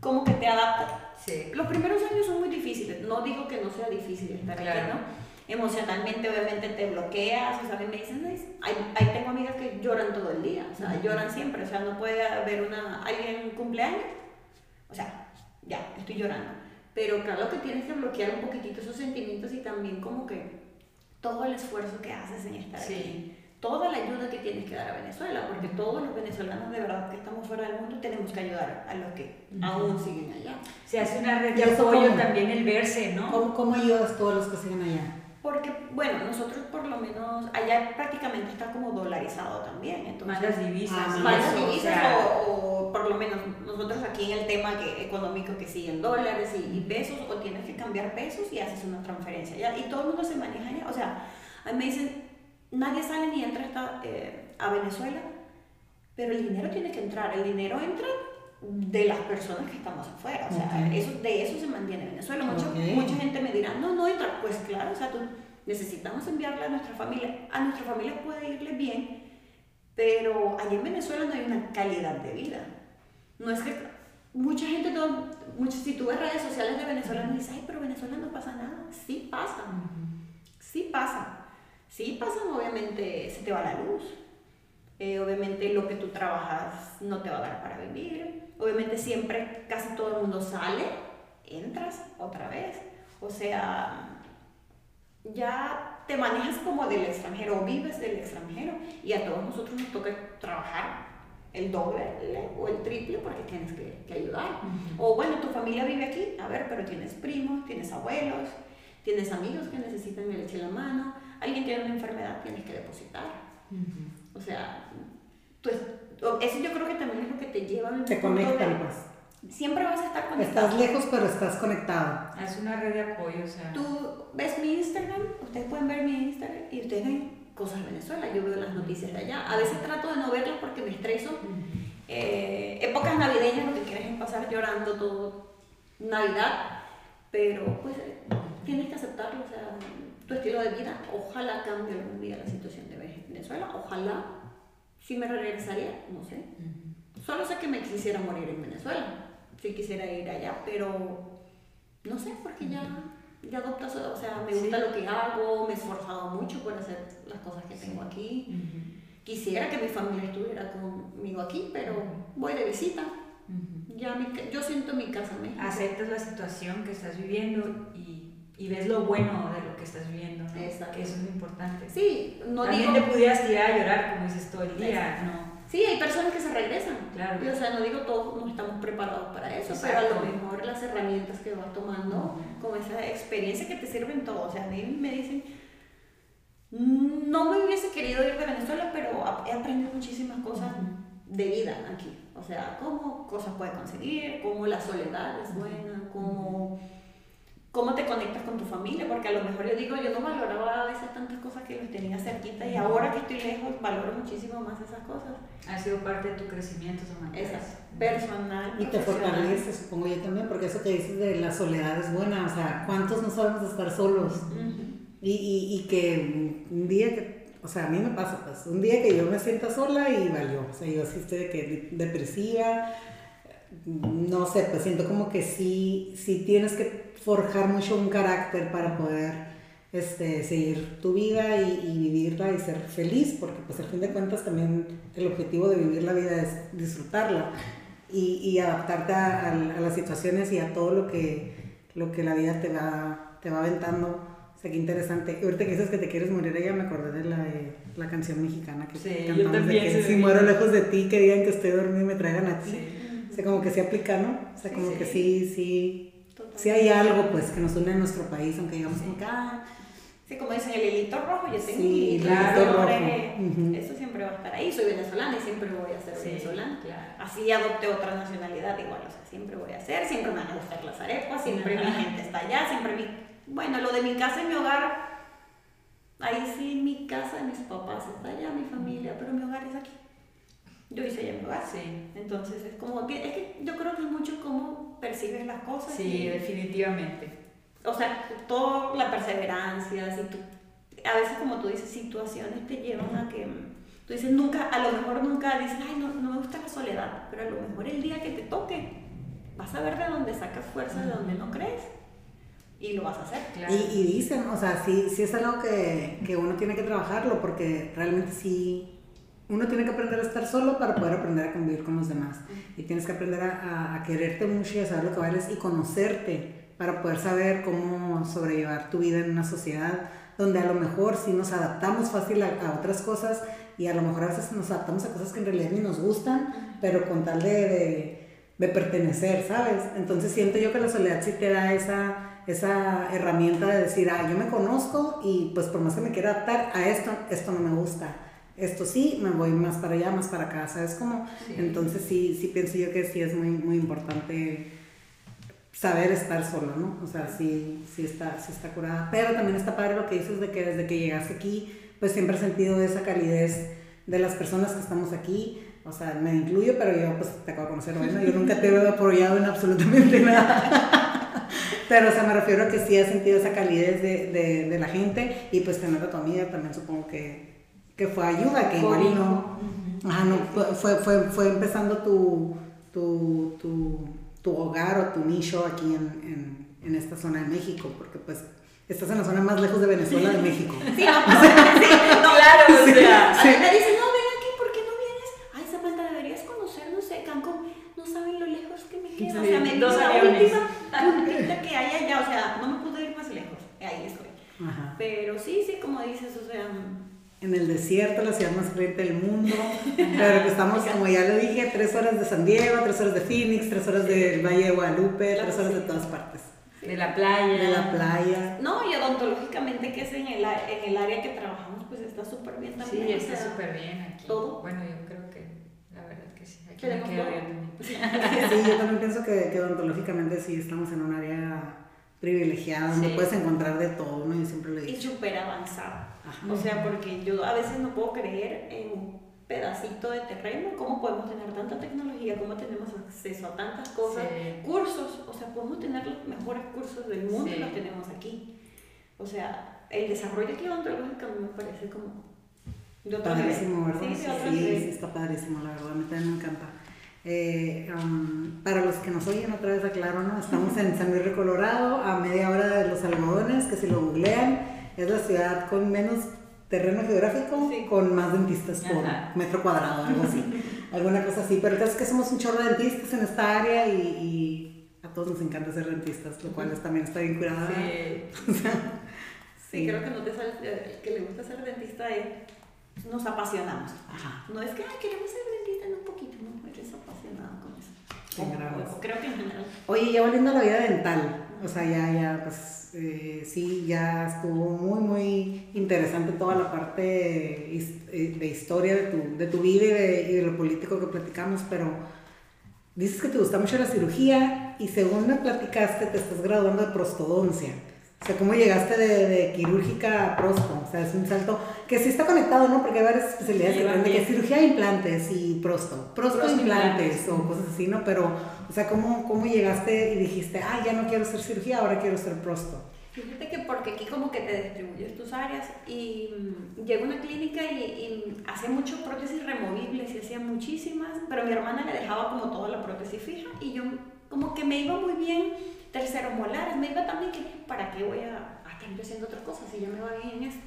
como que te adaptas. Sí. Los primeros años son muy difíciles, no digo que no sea difícil estar Claro. aquí, ¿no? Emocionalmente, obviamente, te bloqueas, o sea, me dicen, "Ay, ahí, ahí tengo amigas que lloran todo el día, o sea, lloran siempre, o sea, no puede haber una, alguien cumpleaños, o sea, ya, estoy llorando. Pero claro que tienes que bloquear un poquitito esos sentimientos y también como que todo el esfuerzo que haces en estar Sí. aquí, toda la ayuda que tienes que dar a Venezuela, porque todos los venezolanos de verdad que estamos fuera del mundo tenemos que ayudar a los que aún siguen allá. Se hace una red ¿Y de apoyo también el verse, ¿no? ¿Cómo, ¿Cómo ayudas a los que siguen allá? Porque, bueno, nosotros por lo menos, allá prácticamente está como dolarizado también, entonces... Mandas divisas. O divisas o, o por lo menos nosotros aquí en el tema que, económico que siguen dólares y, y pesos o tienes que cambiar pesos y haces una transferencia ya y todo el mundo se maneja ya, o sea, a mí me dicen, nadie sale ni entra hasta, eh, a Venezuela, pero el dinero tiene que entrar, el dinero entra de las personas que estamos afuera, o sea, eso, de eso se mantiene Venezuela. Mucha, Ok. mucha gente me dirá, no, no entra, pues claro, o sea, tú necesitamos enviarle a nuestra familia, a nuestra familia puede irle bien, pero allá en Venezuela no hay una calidad de vida. No es que mucha gente, todo, mucho, si tú ves redes sociales de Venezuela, dices, ay, pero Venezuela no pasa nada. Sí pasa, sí pasa. Sí pasan, obviamente se te va la luz. Eh, obviamente lo que tú trabajas no te va a dar para vivir. Obviamente siempre casi todo el mundo sale, entras otra vez. O sea, ya te manejas como del extranjero o vives del extranjero y a todos nosotros nos toca trabajar el doble o el triple porque tienes que, que ayudar. O bueno, tu familia vive aquí, a ver, pero tienes primos, tienes abuelos, tienes amigos que necesitan que le eche la mano, alguien tiene una enfermedad, tienes que depositar. O sea, eso yo creo que también es lo que te lleva al Te conectan, pues. Siempre vas a estar conectado. Estás lejos, pero estás conectado. Es una red de apoyo, o sea. Tú ves mi Instagram, ustedes pueden ver mi Instagram y ustedes ven cosas de Venezuela. Yo veo las noticias de allá. A veces trato de no verlas porque me estreso. Eh, épocas navideñas lo que quieres es pasar llorando todo Navidad, pero pues tienes que aceptarlo. O sea, tu estilo de vida, ojalá cambie algún día la situación de Venezuela. Ojalá, si me regresaría, no sé. Solo sé que me quisiera morir en Venezuela. Si quisiera ir allá, pero no sé, porque ya, ya adoptas, o sea, me gusta Sí. lo que hago, me he esforzado mucho por hacer las cosas que tengo aquí. Quisiera que mi familia estuviera conmigo aquí, pero voy de visita. Ya mi yo siento mi casa en México. Aceptas la situación que estás viviendo y, y ves lo bueno de lo que estás viviendo, ¿no? Exacto. Que eso es importante. Sí, no También digo... te pudieras tirar a llorar, como dices todo el día, ¿no? Sí, hay personas que se regresan. Claro. Y, o sea, no digo todos no estamos preparados para eso, pero a Exacto. lo mejor las herramientas que vas tomando, Ujú. con esa experiencia que te sirven todo. O sea, a mí me dicen, No me hubiese querido ir de Venezuela, pero he aprendido muchísimas cosas de vida aquí. O sea, cómo cosas puedes conseguir, cómo la soledad es buena, cómo cómo te conectas con tu familia, porque a lo mejor yo digo, yo no valoraba a veces tantas cosas que los tenía cerquita y ahora que estoy lejos valoro muchísimo más esas cosas. Ha sido parte de tu crecimiento, Samantha. Esas, personal. Y te fortalece, supongo yo también, porque eso que dices de la soledad es buena, o sea, ¿cuántos no sabemos estar solos? y, y, y, que un día que, o sea, a mí me pasa, pues, un día que yo me sienta sola y valió, o sea, yo así estoy de que depresiva, no sé, pues siento como que sí, sí tienes que forjar mucho un carácter para poder este, seguir tu vida y, vivirla y ser feliz, porque pues al fin de cuentas también el objetivo de vivir la vida es disfrutarla y, y adaptarte a, a, las situaciones y a todo lo que, lo que la vida te va, te va aventando. O sea, qué interesante. Y ahorita que dices que te quieres morir, ella me acordé de la, la canción mexicana que sí, cantamos de que si muero lejos de ti, que digan que estoy dormido y me traigan a ti. Sí sea, como que se aplica, ¿no? O sea, como que sí, sí, sí hay algo, pues, que nos une a nuestro país, aunque digamos como acá. Sí, como dicen, el hilito rojo, yo tengo sí, hilito rojo. Eso siempre va a estar ahí. Soy venezolana y siempre voy a ser venezolana. Así adopté otra nacionalidad igual, o sea, siempre voy a ser, siempre me van a gustar las arepas, siempre mi gente está allá, siempre mi... Bueno, lo de mi casa y mi hogar, ahí sí, mi casa, mis papás está allá, mi familia, pero mi hogar es aquí yo hice ya mi Sí. Entonces es como que, es que yo creo que es mucho cómo percibes las cosas. Sí, definitivamente. O sea, toda la perseverancia, si tú, a veces como tú dices, situaciones te llevan a que, tú dices, nunca, a lo mejor nunca dices, ay, no, no me gusta la soledad, pero a lo mejor el día que te toque, vas a ver de dónde sacas fuerza, de dónde no crees. Y lo vas a hacer. Claro. Y, y, dicen, o sea, sí, sí es algo que, que uno tiene que trabajarlo, porque realmente sí, uno tiene que aprender a estar solo para poder aprender a convivir con los demás. Y tienes que aprender a, a, quererte mucho y a saber lo que vales y conocerte para poder saber cómo sobrellevar tu vida en una sociedad donde a lo mejor sí nos adaptamos fácil a, otras cosas y a lo mejor a veces nos adaptamos a cosas que en realidad ni nos gustan, pero con tal de, de, de pertenecer, ¿sabes? Entonces siento yo que la soledad sí te da esa, esa herramienta de decir, ah, yo me conozco y pues por más que me quiera adaptar a esto, esto no me gusta esto sí, me voy más para allá, más para acá, ¿sabes cómo? Entonces sí, sí pienso yo que sí es muy, muy importante saber estar solo, ¿no? O sea, sí, sí, está, sí está curada. Pero también está padre lo que dices de que desde que llegaste aquí, pues siempre he sentido esa calidez de las personas que estamos aquí. O sea, me incluyo, pero yo pues te acabo de conocer, bueno, yo nunca te he apoyado en absolutamente nada. pero o sea, me refiero a que sí he sentido esa calidez de, de, de la gente y pues tener a tu amiga también supongo que que fue ayuda, que igual no, ajá, no fue, fue, fue empezando tu, tu, tu, tu, hogar o tu nicho aquí en, en, en, esta zona de México, porque pues estás en la zona más lejos de Venezuela de México. Sí, no, sí, no claro, o sea, sí. me dicen, no, ven aquí, ¿por qué no vienes? Ay, Zapata, deberías conocer, no sé, Cancún, no saben lo lejos que me queda, o sea, me dos la última puntita que hay allá, o sea, no me pude ir más lejos, ahí estoy. Ajá. Pero sí, sí, como dices, o sea en el desierto, la ciudad más caliente del mundo. Pero que estamos, como ya lo dije, tres horas de San Diego, tres horas de Phoenix, tres horas del Valle de Guadalupe, tres horas de todas partes. De la playa. De la playa. No, y odontológicamente, que es en el, en el área que trabajamos, pues está súper bien también. Sí, está súper bien aquí. Todo. Bueno, yo creo que la verdad que sí. Aquí me queda bien. Sí, yo también pienso que, que odontológicamente sí estamos en un área privilegiada, donde puedes encontrar de todo, ¿no? Yo siempre le digo. Y súper avanzada. O sea, porque yo a veces no puedo creer en un pedacito de terreno, cómo podemos tener tanta tecnología, cómo tenemos acceso a tantas cosas, cursos, o sea, podemos tener los mejores cursos del mundo y los tenemos aquí. O sea, el desarrollo mí me parece como de padrísimo, ¿verdad? Sí, sí, está padrísimo, la verdad, a mí también me encanta. Eh, um, para los que nos oyen, otra vez aclaro, ¿no? Estamos en San Luis Colorado, a media hora de los algodones, que si lo googlean, es la ciudad con menos terreno geográfico, con más dentistas por metro cuadrado, algo así. Alguna cosa así. Pero es que somos un chorro de dentistas en esta área y, a todos nos encanta ser dentistas, lo cual también está bien curada. Sí. sí. creo que no te sale, eh, que le gusta ser dentista, eh, nos apasionamos. No es que queremos ser dentistas, un poquito, no, con eso. creo que en general. Oye, ya volviendo a la vida dental, O sea, ya, ya, pues eh, sí, ya estuvo muy, muy interesante toda la parte eh, de historia de tu, de tu vida y de, y de lo político que platicamos, pero dices que te gusta mucho la cirugía y según me platicaste te estás graduando de prostodoncia. O sea, ¿cómo llegaste de, de, quirúrgica a prosto? O sea, es un salto que sí está conectado, ¿no? Porque hay varias especialidades que tienen que cirugía de implantes y prosto. Prosto, prosto implantes, implantes, o cosas así, ¿no? Pero, o sea, ¿cómo, ¿cómo llegaste y dijiste, ah, ya no quiero hacer cirugía, ahora quiero hacer prosto? Fíjate que porque aquí como que te distribuyes tus áreas y mm, llego a una clínica y, y hacía mucho prótesis removibles y hacía muchísimas, pero mi hermana le dejaba como toda la prótesis fija y yo como que me iba muy bien tercero molares, me iba también que para qué voy a, a estar haciendo otras cosas si ya me va bien en esto.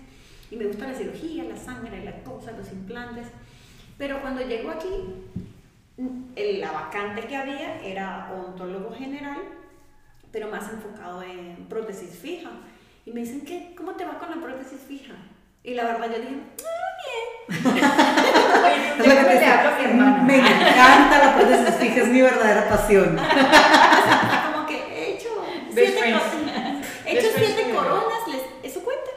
Y me gusta la cirugía, la sangre, la cosa, los implantes. Pero cuando llego aquí, la vacante que había era odontólogo general, pero más enfocado en prótesis fija. Y me dicen, ¿qué? ¿cómo te va con la prótesis fija? Y la verdad yo dije, ah, bien. Oye, que hablo mi hermana. Me encanta la prótesis fija, es mi verdadera pasión. como que he hecho siete, he hecho siete coronas, les, ¿eso cuenta?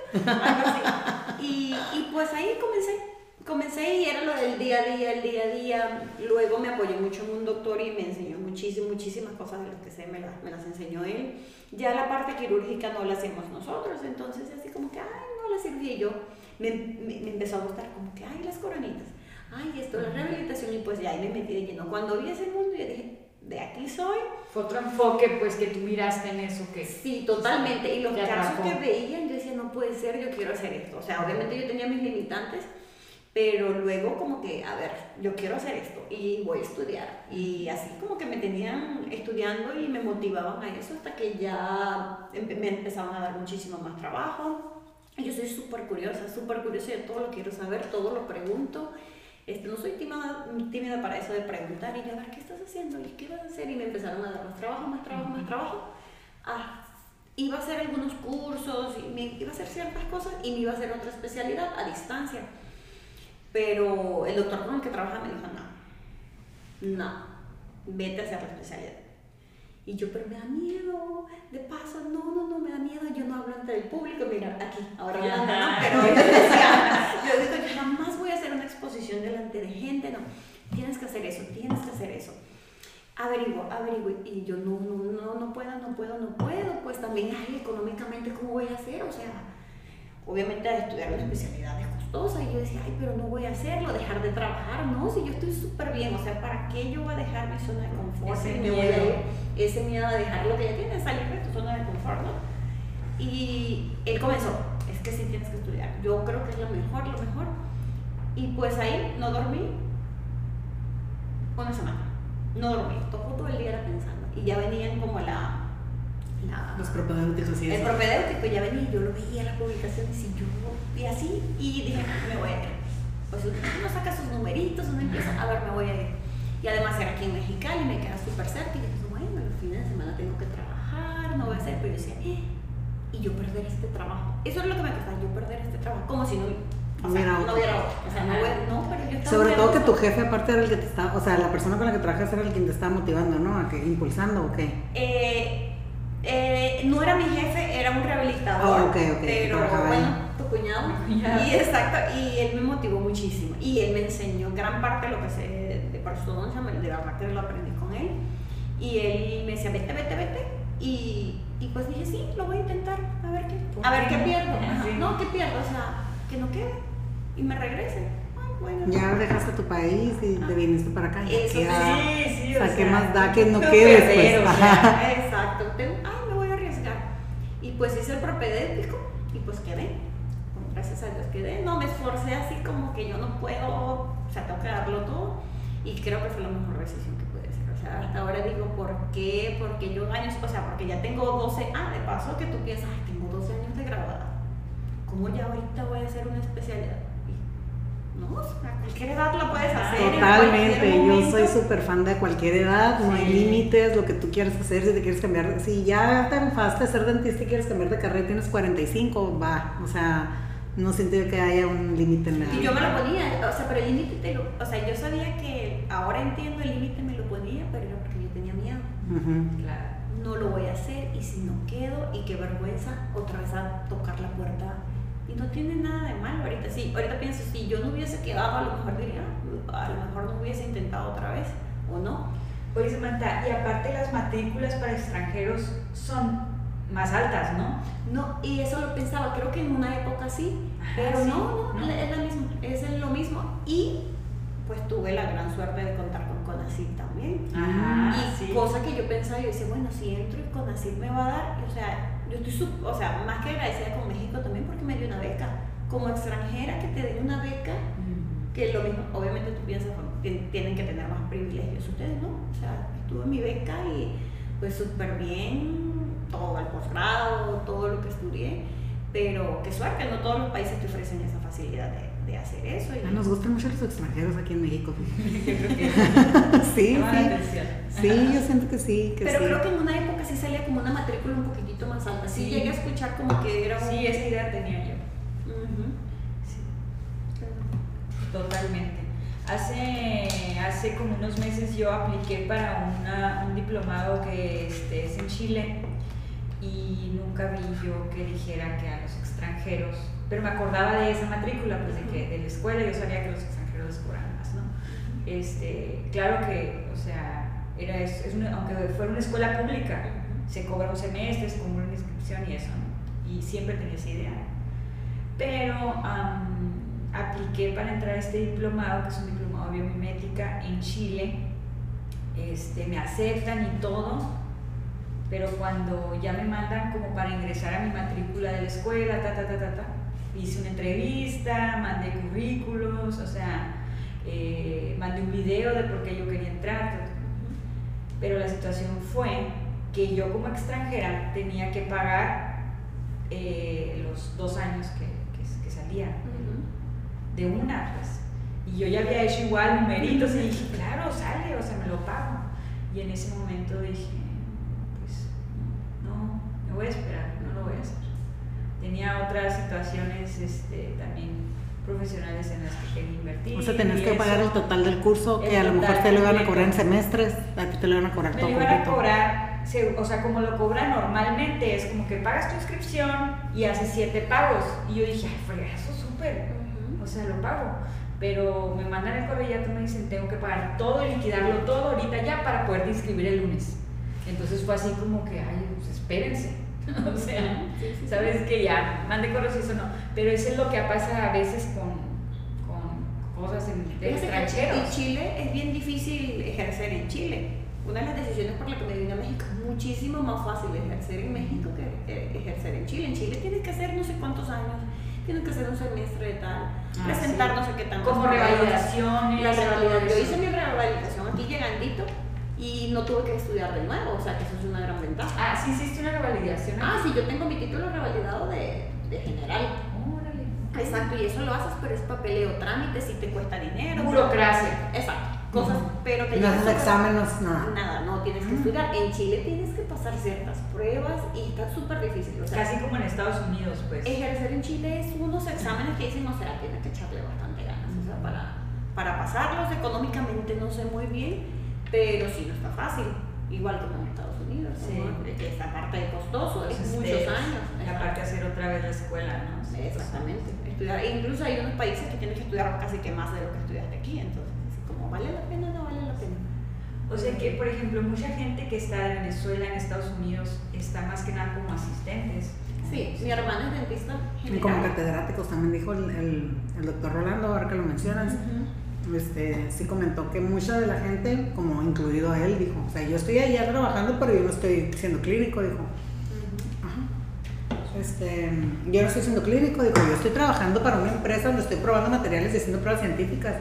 Y, y pues ahí comencé comencé y era lo del día a día, el día a día. Luego me apoyé mucho en un doctor y me enseñó muchísimas, muchísimas cosas de las que sé, me, me, las enseñó él. Ya la parte quirúrgica no la hacemos nosotros, entonces así como que, ay, no la cirugía. Yo me, me, me, empezó a gustar como que, ay, las coronitas, ay, esto, la rehabilitación, y pues ya ahí me metí de lleno. Cuando vi ese mundo, yo dije, de aquí soy. Fue otro enfoque, pues, que tú miraste en eso que... Sí, totalmente. Y los casos que veían, yo decía, no puede ser, yo quiero hacer esto. O sea, obviamente yo tenía mis limitantes, pero luego como que, a ver, yo quiero hacer esto y voy a estudiar. Y así como que me tenían estudiando y me motivaban a eso hasta que ya me empezaban a dar muchísimo más trabajo. Y yo soy súper curiosa, súper curiosa, de todo lo quiero saber, todo lo pregunto. Este, no soy tímida, tímida para eso de preguntar y yo, a ver, ¿qué estás haciendo? ¿Y qué vas a hacer? Y me empezaron a dar más trabajo, más trabajo, más trabajo. Ah, iba a hacer algunos cursos, iba a hacer ciertas cosas y me iba a hacer otra especialidad a distancia pero el doctor con el que trabaja me dijo, no, no, vete a hacer la especialidad. Y yo, pero me da miedo, de paso, no, no, no, me da miedo, yo no hablo ante el público, mira, aquí, ahora ya no, pero yo decía, yo digo, yo jamás voy a hacer una exposición delante de gente, no, tienes que hacer eso, tienes que hacer eso. Averiguo, averiguo, y yo, no, no, no, no puedo, no puedo, no puedo, pues también, ay, económicamente, ¿cómo voy a hacer? O sea, obviamente a estudiar una especialidad y yo decía, ay, pero no voy a hacerlo, dejar de trabajar, no, si yo estoy súper bien, o sea, ¿para qué yo voy a dejar mi zona de confort? Ese miedo, voy a ese miedo a dejar lo que ya tienes, salir de tu zona de confort, ¿no? Y él comenzó, es que sí tienes que estudiar, yo creo que es lo mejor, lo mejor. Y pues ahí no dormí una semana, no dormí, todo, el día era pensando. Y ya venían como la los propedéuticos y El propedéutico ya venía, yo lo veía en las publicaciones y yo y así, y dije, me voy a ir. Pues uno saca sus numeritos, uno empieza, a ver, me voy a ir. Y además era aquí en Mexicali, me queda súper cerca, y dije, bueno, los fines de semana tengo que trabajar, no voy a hacer, pero yo decía, eh, y yo perder este trabajo. Eso es lo que me pasa, yo perder este trabajo, como si no, o sea, no hubiera otro. O sea, no, no, pero yo Sobre todo que tu jefe aparte era el que te estaba, o sea, la persona con la que trabajas era el quien te estaba motivando, ¿no? A que, impulsando o qué. Eh, eh, no era mi jefe, era un rehabilitador. Oh, okay, okay. Pero bueno, tu cuñado. Y exacto, y él me motivó muchísimo. Y él me enseñó gran parte de lo que sé de prostodoncia, de verdad que lo aprendí con él. Y él me decía, vete, vete, vete. Y, y pues dije, sí, lo voy a intentar, a ver qué, a ver qué pierdo. No, ¿qué pierdo? O sea, que no quede y me regrese. Bueno, ya dejaste tu país y te viniste para acá. Eso, sí, sí, o sea, ¿qué más da que no quedes? Pues? Exacto. Ay, me voy a arriesgar. Y pues hice el propedéutico. Gracias a Dios quedé. No me esforcé así como que yo no puedo, o sea, tengo que darlo todo. Y creo que fue la mejor decisión que pude hacer. O sea, hasta ahora digo, ¿por qué? Porque yo años, o sea, porque ya tengo 12, ah, de paso que tú piensas, ay, tengo 12 años de graduada. ¿Cómo ya ahorita voy a hacer una especialidad? No, a cualquier edad lo puedes hacer. Totalmente, yo soy súper fan de cualquier edad, no hay límites, lo que tú quieras hacer, si te quieres cambiar, si ya te enfaste a ser dentista y quieres cambiar de carrera y tienes 45, va, o sea, no siento que haya un límite en la Y yo me lo ponía, o sea, pero el límite, o sea, yo sabía que ahora entiendo el límite me lo ponía, pero era porque yo tenía miedo. Claro. No lo voy a hacer y y si no quedo, y qué vergüenza, otra vez a tocar la puerta. Y no tiene nada de malo ahorita. Sí, ahorita pienso, si yo no hubiese quedado, a lo mejor diría, a lo mejor no hubiese intentado otra vez, o no. Oye, Samantha, y aparte las matrículas para extranjeros son más altas, ¿no? No, y eso lo pensaba, creo que en una época sí, pero sí, no, no, ¿no? es la misma, es lo mismo. Y pues tuve la gran suerte de contar con CONACYT también. Ajá, y sí. cosa que yo pensaba, yo decía, bueno, si entro y CONACYT me va a dar, o sea, yo estoy, sup- o sea, más que agradecida con México también porque me dio una beca. Como extranjera que te den una beca, Mm. que lo mismo, obviamente tú piensas, tienen que tener más privilegios ustedes, ¿no? O sea, estuve en mi beca y pues súper bien, todo el posgrado, todo lo que estudié, pero qué suerte, no todos los países te ofrecen esa facilidad de, de hacer eso. y- Ah, Nos gustan mucho los extranjeros aquí en México. Yo creo que sí, sí. Sí, yo siento que sí, que pero sí. creo que en una época sí salía como una matrícula un poquitito más alta. Sí, Sí. llegué a escuchar como que era un... Sí, esa idea tenía yo. Sí, totalmente. Hace, hace como unos meses yo apliqué para una- un diplomado que este, es en Chile y nunca vi yo que dijera que a los extranjeros, pero me acordaba de esa matrícula, pues de que de la escuela yo sabía que los extranjeros cobraban más, ¿no? Este, claro que, o sea, era, es, es una- aunque fuera una escuela pública, se cobra un semestre, se cobra una inscripción y eso, ¿no? Y siempre tenía esa idea. Pero am, apliqué para entrar a este diplomado, que es un diplomado de biomimética en Chile. Este, me aceptan y todo, pero cuando ya me mandan como para ingresar a mi matrícula de la escuela, ta, ta, ta, ta, ta, hice una entrevista, mandé currículos, o sea, eh, mandé un video de por qué yo quería entrar, ta, ta. pero la situación fue que yo como extranjera tenía que pagar eh, los dos años que, que, que salía de una, pues. Y yo ya había hecho igual numeritos y dije, claro, sale, o sea, me lo pago. Y en ese momento dije, me voy a esperar, no lo voy a hacer. Tenía otras situaciones este, también profesionales en las que quería invertir. O sea, tenías y que pagar eso. el total del curso, que El a lo mejor te lo iban a cobrar en semestres, a ti te lo iban a cobrar Me todo lo iban a cobrar, o sea, como lo cobran normalmente, es como que pagas tu inscripción y haces siete pagos. Y yo dije, ay, fregazo, súper. Ujú. O sea, lo pago. Pero me mandan el correo y ya me dicen, tengo que pagar todo y liquidarlo todo ahorita ya para poder inscribir el lunes. Entonces fue así como que, ay, pues espérense. o sea, sabes que ya, mande correos y eso no. Pero eso es lo que pasa a veces con, con cosas en, de extranjeros. En Chile es bien difícil ejercer en Chile. Una de las decisiones por la que me vine a México es muchísimo más fácil ejercer en México que ejercer en Chile. En Chile tienes que hacer no sé cuántos años, tienes que hacer un semestre de tal, Ah, presentar sí. no sé qué tanto. Como revalidaciones. La revalida- todo Yo hice mi revalidación aquí llegandito y no tuve que estudiar de nuevo, o sea que eso es una gran ventaja. Ah, sí hiciste una revalidación. Ah, sí, yo tengo mi título revalidado de, de general. Órale. Exacto, y eso lo haces, pero es papeleo, trámites y te cuesta dinero. Burocracia. Exacto, cosas, pero te No haces exámenes, nada. Nada, no tienes que Mm. estudiar. En Chile tienes que pasar ciertas pruebas y está súper difícil. O sea, Casi como en Estados Unidos, pues. ejercer en Chile es unos exámenes que dicen, o sea, tienes que echarle bastante ganas. O sea, para, para pasarlos económicamente no sé muy bien, pero sí no está fácil. Igual como en Estados Unidos, Sí. que esta parte de costoso es muchos años. Y aparte hacer otra vez la escuela, ¿no? Sí, pues, Exactamente. Estudiar. e Incluso hay unos países que tienes que estudiar casi que más de lo que estudiaste aquí. Entonces, como vale la pena, no vale la pena. O sea que, por ejemplo, mucha gente que está de Venezuela en Estados Unidos está más que nada como asistentes. Sí, mi hermana es dentista Y como catedráticos también dijo el, el, el doctor Rolando, ahora que lo mencionas, Ujú. Este, sí comentó que mucha de la gente, como incluido él, dijo, o sea, yo estoy allá trabajando, pero yo no estoy siendo clínico, dijo. Ajá. Este, yo no estoy siendo clínico, dijo, yo estoy trabajando para una empresa donde estoy probando materiales y haciendo pruebas científicas.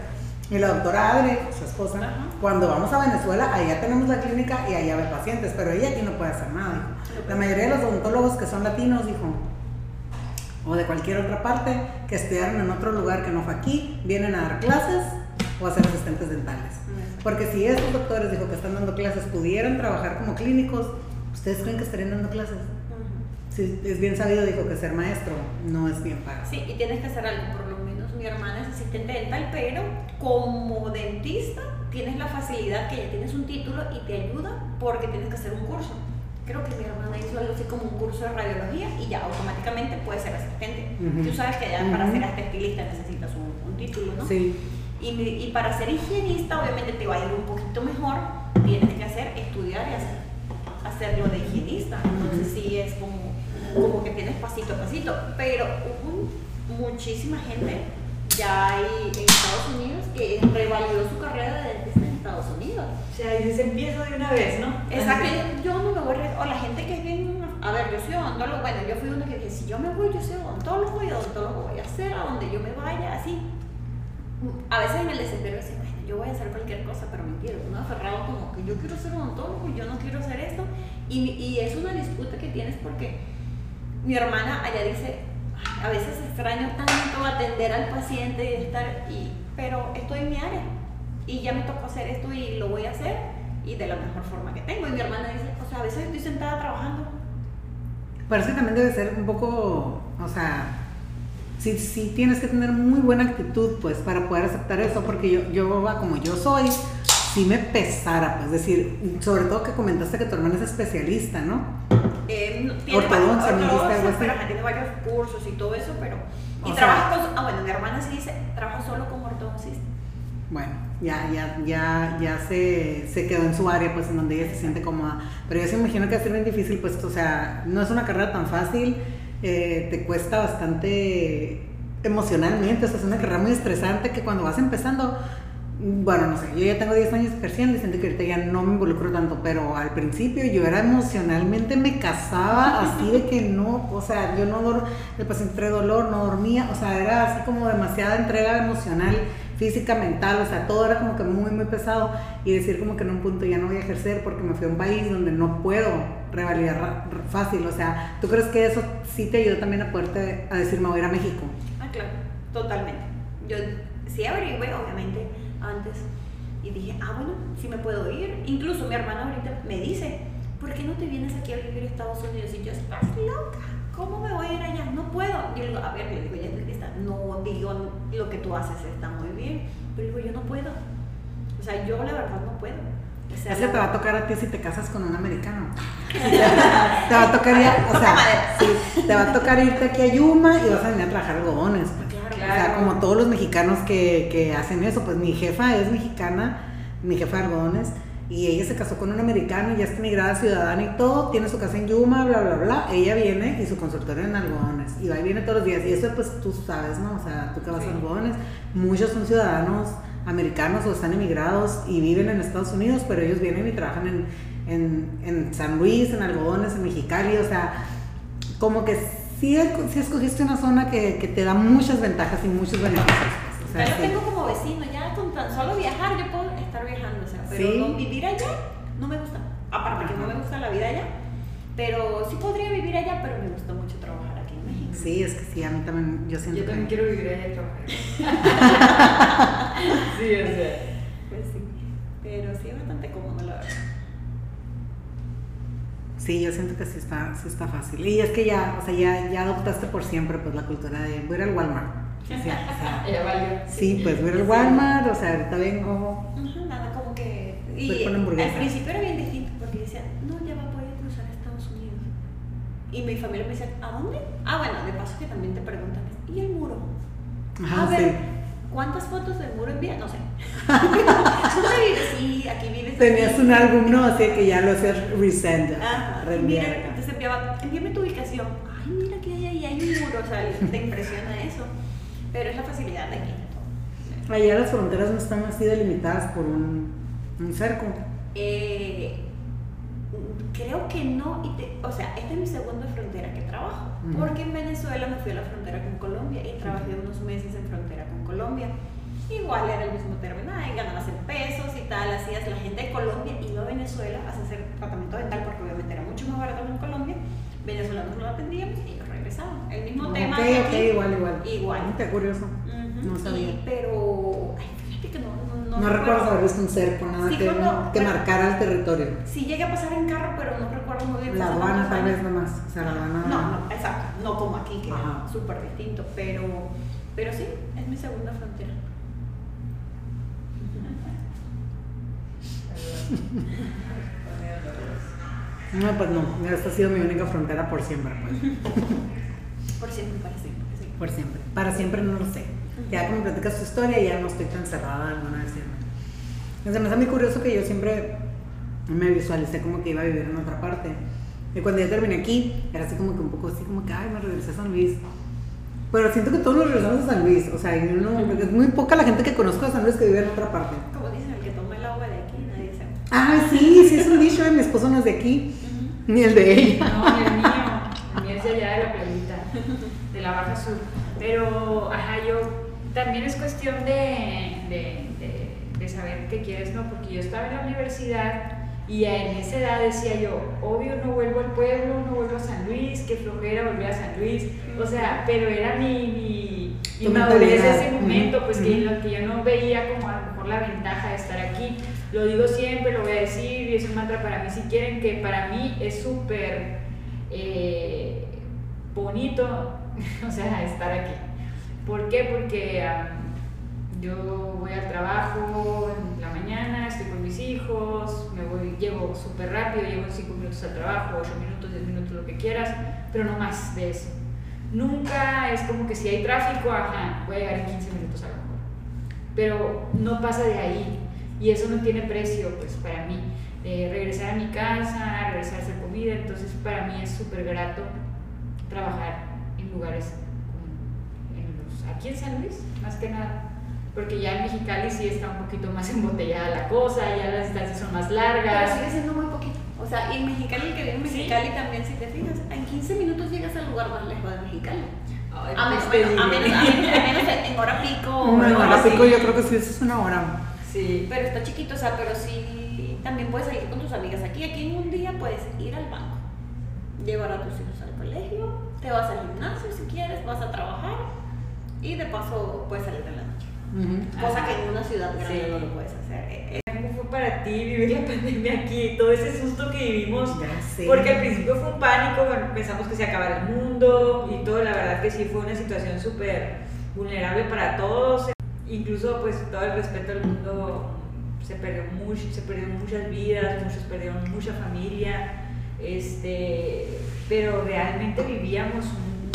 Y la doctora Adri, su esposa, cuando vamos a Venezuela, allá tenemos la clínica y allá ve pacientes, pero ella aquí no puede hacer nada. dijo. La mayoría de los odontólogos que son latinos, dijo, o de cualquier otra parte, que estudiaron en otro lugar que no fue aquí, vienen a dar clases o a ser asistentes dentales. Porque si estos doctores, dijo, que están dando clases, pudieran trabajar como clínicos, ¿ustedes creen que estarían dando clases? Sí, es bien sabido, dijo que ser maestro no es bien pagado. Sí, y tienes que hacer algo, por lo menos mi hermana es asistente dental, pero como dentista tienes la facilidad que ya tienes un título y te ayuda porque tienes que hacer un curso. Creo que mi hermana hizo algo como un curso de radiología y ya automáticamente puedes ser asistente. Ujú. Tú sabes que ya para Ujú. ser estilista necesitas un, un título, ¿no? Sí. Y, y para ser higienista, obviamente te va a ir un poquito mejor, tienes que hacer, estudiar y hacer, hacerlo de higienista. Entonces sí es como, como que tienes pasito a pasito. Pero hubo muchísima gente ya hay en Estados Unidos que revalidó su carrera de dentista en Estados Unidos. O sea, dices, empiezo de una vez, ¿no? Exacto, yo, no me voy a... O la gente que es bien... A ver, yo soy odontólogo, bueno, yo fui uno que dije, si yo me voy, yo soy odontólogo y odontólogo voy a hacer a donde yo me vaya, así. A veces en el desespero decía, bueno, yo voy a hacer cualquier cosa, pero mentira, uno aferrado como que yo quiero ser odontólogo yo no quiero hacer esto. Y, y es una disputa que tienes porque mi hermana allá dice, "Ay, a veces extraño tanto atender al paciente y estar, y, pero estoy en mi área y ya me tocó hacer esto y lo voy a hacer y de la mejor forma que tengo. Y mi hermana dice, o sea, a veces estoy sentada trabajando. Parece que también debe ser un poco, o sea, sí, sí tienes que tener muy buena actitud, pues, para poder aceptar eso, porque yo, yo como yo soy, sí me pesara, pues, decir, sobre todo que comentaste que tu hermana es especialista, ¿no? Eh, tiene Ortodoncia, me dijiste algo así. ajá, tiene varios cursos y todo eso, pero... Y O trabaja sea- con... Ah, bueno, mi hermana sí dice, trabaja solo como ortodoncista. Bueno, ya, ya, ya, ya se, se quedó en su área, pues en donde ella se siente cómoda. Pero yo se imagino que va a ser bien difícil, pues, o sea, no es una carrera tan fácil, eh, te cuesta bastante emocionalmente, o sea, es una carrera muy estresante que cuando vas empezando, bueno, no sé, yo ya tengo 10 años ejerciendo y siento que ahorita ya no me involucro tanto, pero al principio yo era emocionalmente, me casaba así de que no, o sea, yo no, dor- el paciente trae dolor, no dormía, o sea, era así como demasiada entrega emocional física, mental, o sea, todo era como que muy, muy pesado y decir como que en un punto ya no voy a ejercer porque me fui a un país donde no puedo revalidar fácil, o sea, ¿tú crees que eso sí te ayudó también a poderte, a decir, me voy a ir a México? Ah, claro, totalmente. Yo sí averigüé, obviamente, antes. Y dije, ah, bueno, sí me puedo ir. Incluso mi hermana ahorita me dice, ¿por qué no te vienes aquí a vivir a Estados Unidos? Y yo, estás loca. ¿Cómo me voy a ir allá? No puedo. Y yo le digo, a ver, le digo, ya está, no digo lo que tú haces está muy bien. Pero digo, yo no puedo. O sea, yo la verdad no puedo. O sea, Es que la- te va a tocar a ti si te casas con un americano. te va a tocar ya, o sea, sí, te va a tocar irte aquí a Yuma y vas a venir a trabajar algodones. Pues. Claro, O sea, claro. como todos los mexicanos que, que hacen eso, pues mi jefa es mexicana, mi jefa de algodones, y ella se casó con un americano y ya está migrada ciudadana y todo, tiene su casa en Yuma, bla, bla, bla. Ella viene y su consultorio en algodones, y va y viene todos los días. Y eso, pues tú sabes, ¿no? O sea, tú que vas Sí. a algodones, muchos son ciudadanos americanos o están emigrados y viven en Estados Unidos, pero ellos vienen y trabajan en, en, en San Luis, en algodones, en Mexicali, o sea, como que sí, sí escogiste una zona que, que te da muchas ventajas y muchos beneficios. pues, o sea, Ya lo sí. tengo como vecino, ya con tan solo viajar yo puedo estar viajando, o sea, pero Sí. no, vivir allá no me gusta. Aparte que no me gusta la vida allá, pero sí podría vivir allá, pero me gusta mucho trabajar aquí en México. Sí, es que sí, a mí también, yo siento Yo también que... quiero vivir allá y trabajar. sí, o sea. Pues sí, pero sí es bastante cómodo, la verdad. Sí, yo siento que sí está, sí está fácil. Y es que ya, o sea, ya, ya adoptaste por siempre pues la cultura de voy a ir al Walmart. Sí, o sea, Ella valió. sí, pues voy a ir al Walmart, o sea, ahorita vengo... Con hamburguesa. al principio era bien distinto porque decía, no, ya va, a cruzar a Estados Unidos. Y mi familia me decía, ¿a dónde? Ah, bueno, de paso que también te preguntan, ¿y el muro? Ajá, a ver, sí. ¿cuántas fotos del muro envías? No sé. ¿Dónde vives? Sí, aquí vives. Tenías aquí. un álbum, ¿no? Así que ya lo hacías resend, Ajá, reenviar. entonces enviaba, envíame tu ubicación. Ay, mira que hay ahí, hay un muro, o sea, te impresiona eso. Pero es la facilidad de aquí. Allá las fronteras no están así delimitadas por un, un cerco. Eh, creo que no, y te- o sea, esta es mi segunda frontera que trabajo, porque en Venezuela me fui a la frontera con Colombia y trabajé unos meses en frontera con Colombia. Igual era el mismo término, ay, ganabas en pesos y tal, hacías, la gente de Colombia iba a Venezuela a hacer tratamiento dental porque obviamente era mucho más barato que en Colombia, venezolanos lo atendíamos y ellos regresaban. El mismo tema que aquí. igual, igual. Igual. Qué curioso. No sabía. y- pero, ay, fíjate que no, no, No, recuerdo haber visto un cerco, nada Sí, que, cuando- que bueno. marcara el territorio. Sí llegué a pasar en carro, pero no recuerdo muy bien. La aduana tal vez nomás. O sea, la aduana. No, no, exacto. No como aquí, que Ajá. es súper distinto. Pero, pero sí, es mi segunda frontera. No, pues no, esta ha sido mi única frontera por siempre, pues. Por siempre, para siempre. sí. Por siempre. Para siempre no lo sé. Ya que me platicas tu historia, ya no estoy tan cerrada alguna vez. ya no. Se me hace muy curioso que yo siempre me visualicé como que iba a vivir en otra parte. Y cuando ya terminé aquí, era así como que un poco así como que, ay, me regresé a San Luis. Pero siento que todos nos regresamos a San Luis. O sea, yo no, porque es muy poca la gente que conozco de San Luis que vive en otra parte. Como dicen, el que toma el agua de aquí, nadie sabe. Ah, sí, sí, es un dicho. Mi esposo no es de aquí, ni el de ella. No, el mío. El mío es de allá de la playita, de la Baja Sur. Pero, ajá, yo también es cuestión de, de, de, de saber qué quieres, ¿no? Porque yo estaba en la universidad y en esa edad decía yo, obvio no vuelvo al pueblo, no vuelvo a San Luis, qué flojera volver a San Luis. O sea, pero era mi, mi, mi Tu madurez de mentalidad. ese momento, pues que Ujú. lo que yo no veía como a lo mejor la ventaja de estar aquí. Lo digo siempre, lo voy a decir y es un mantra para mí. Si quieren que para mí es súper eh, bonito, o sea, estar aquí. ¿Por qué? Porque yo voy al trabajo en la mañana, estoy con mis hijos, me voy, llego súper rápido, llego en 5 minutos al trabajo, 8 minutos, 10 minutos, lo que quieras, pero no más de eso. Nunca es como que si hay tráfico, ajá, voy a llegar en 15 minutos a lo mejor. Pero no pasa de ahí y eso no tiene precio, pues para mí. Eh, regresar a mi casa, regresar a hacer comida, entonces para mí es súper grato trabajar lugares en los, aquí en San Luis, más que nada. Porque ya en Mexicali sí está un poquito más embotellada la cosa, ya las distancias son más Pero largas. sigue siendo muy poquito. O sea, y en Mexicali, que en Sí. Mexicali también, si te fijas, en 15 minutos llegas al lugar más lejos de Mexicali. Ay, A menos, pues te bueno, a menos, a menos- a menos en hora pico. o ahora así. pico yo creo que sí, eso es una hora. Sí. Pero está chiquito, o sea, pero sí también puedes salir con tus amigas aquí. Aquí en un día puedes ir al banco, llevar a tus hijos al colegio, te vas al gimnasio si quieres, vas a trabajar y de paso puedes salir en la noche. Ujú. Cosa Ajá. que en una ciudad grande Sí. no lo puedes hacer. ¿Cómo fue para ti vivir la pandemia aquí? Todo ese susto que vivimos. Ya sé. Porque al principio fue un pánico, pensamos que se acabara el mundo y todo, la verdad que sí fue una situación súper vulnerable para todos. Incluso pues todo el respeto del mundo se perdió mucho, se perdieron muchas vidas, muchos perdieron mucha familia, este, pero realmente vivíamos un,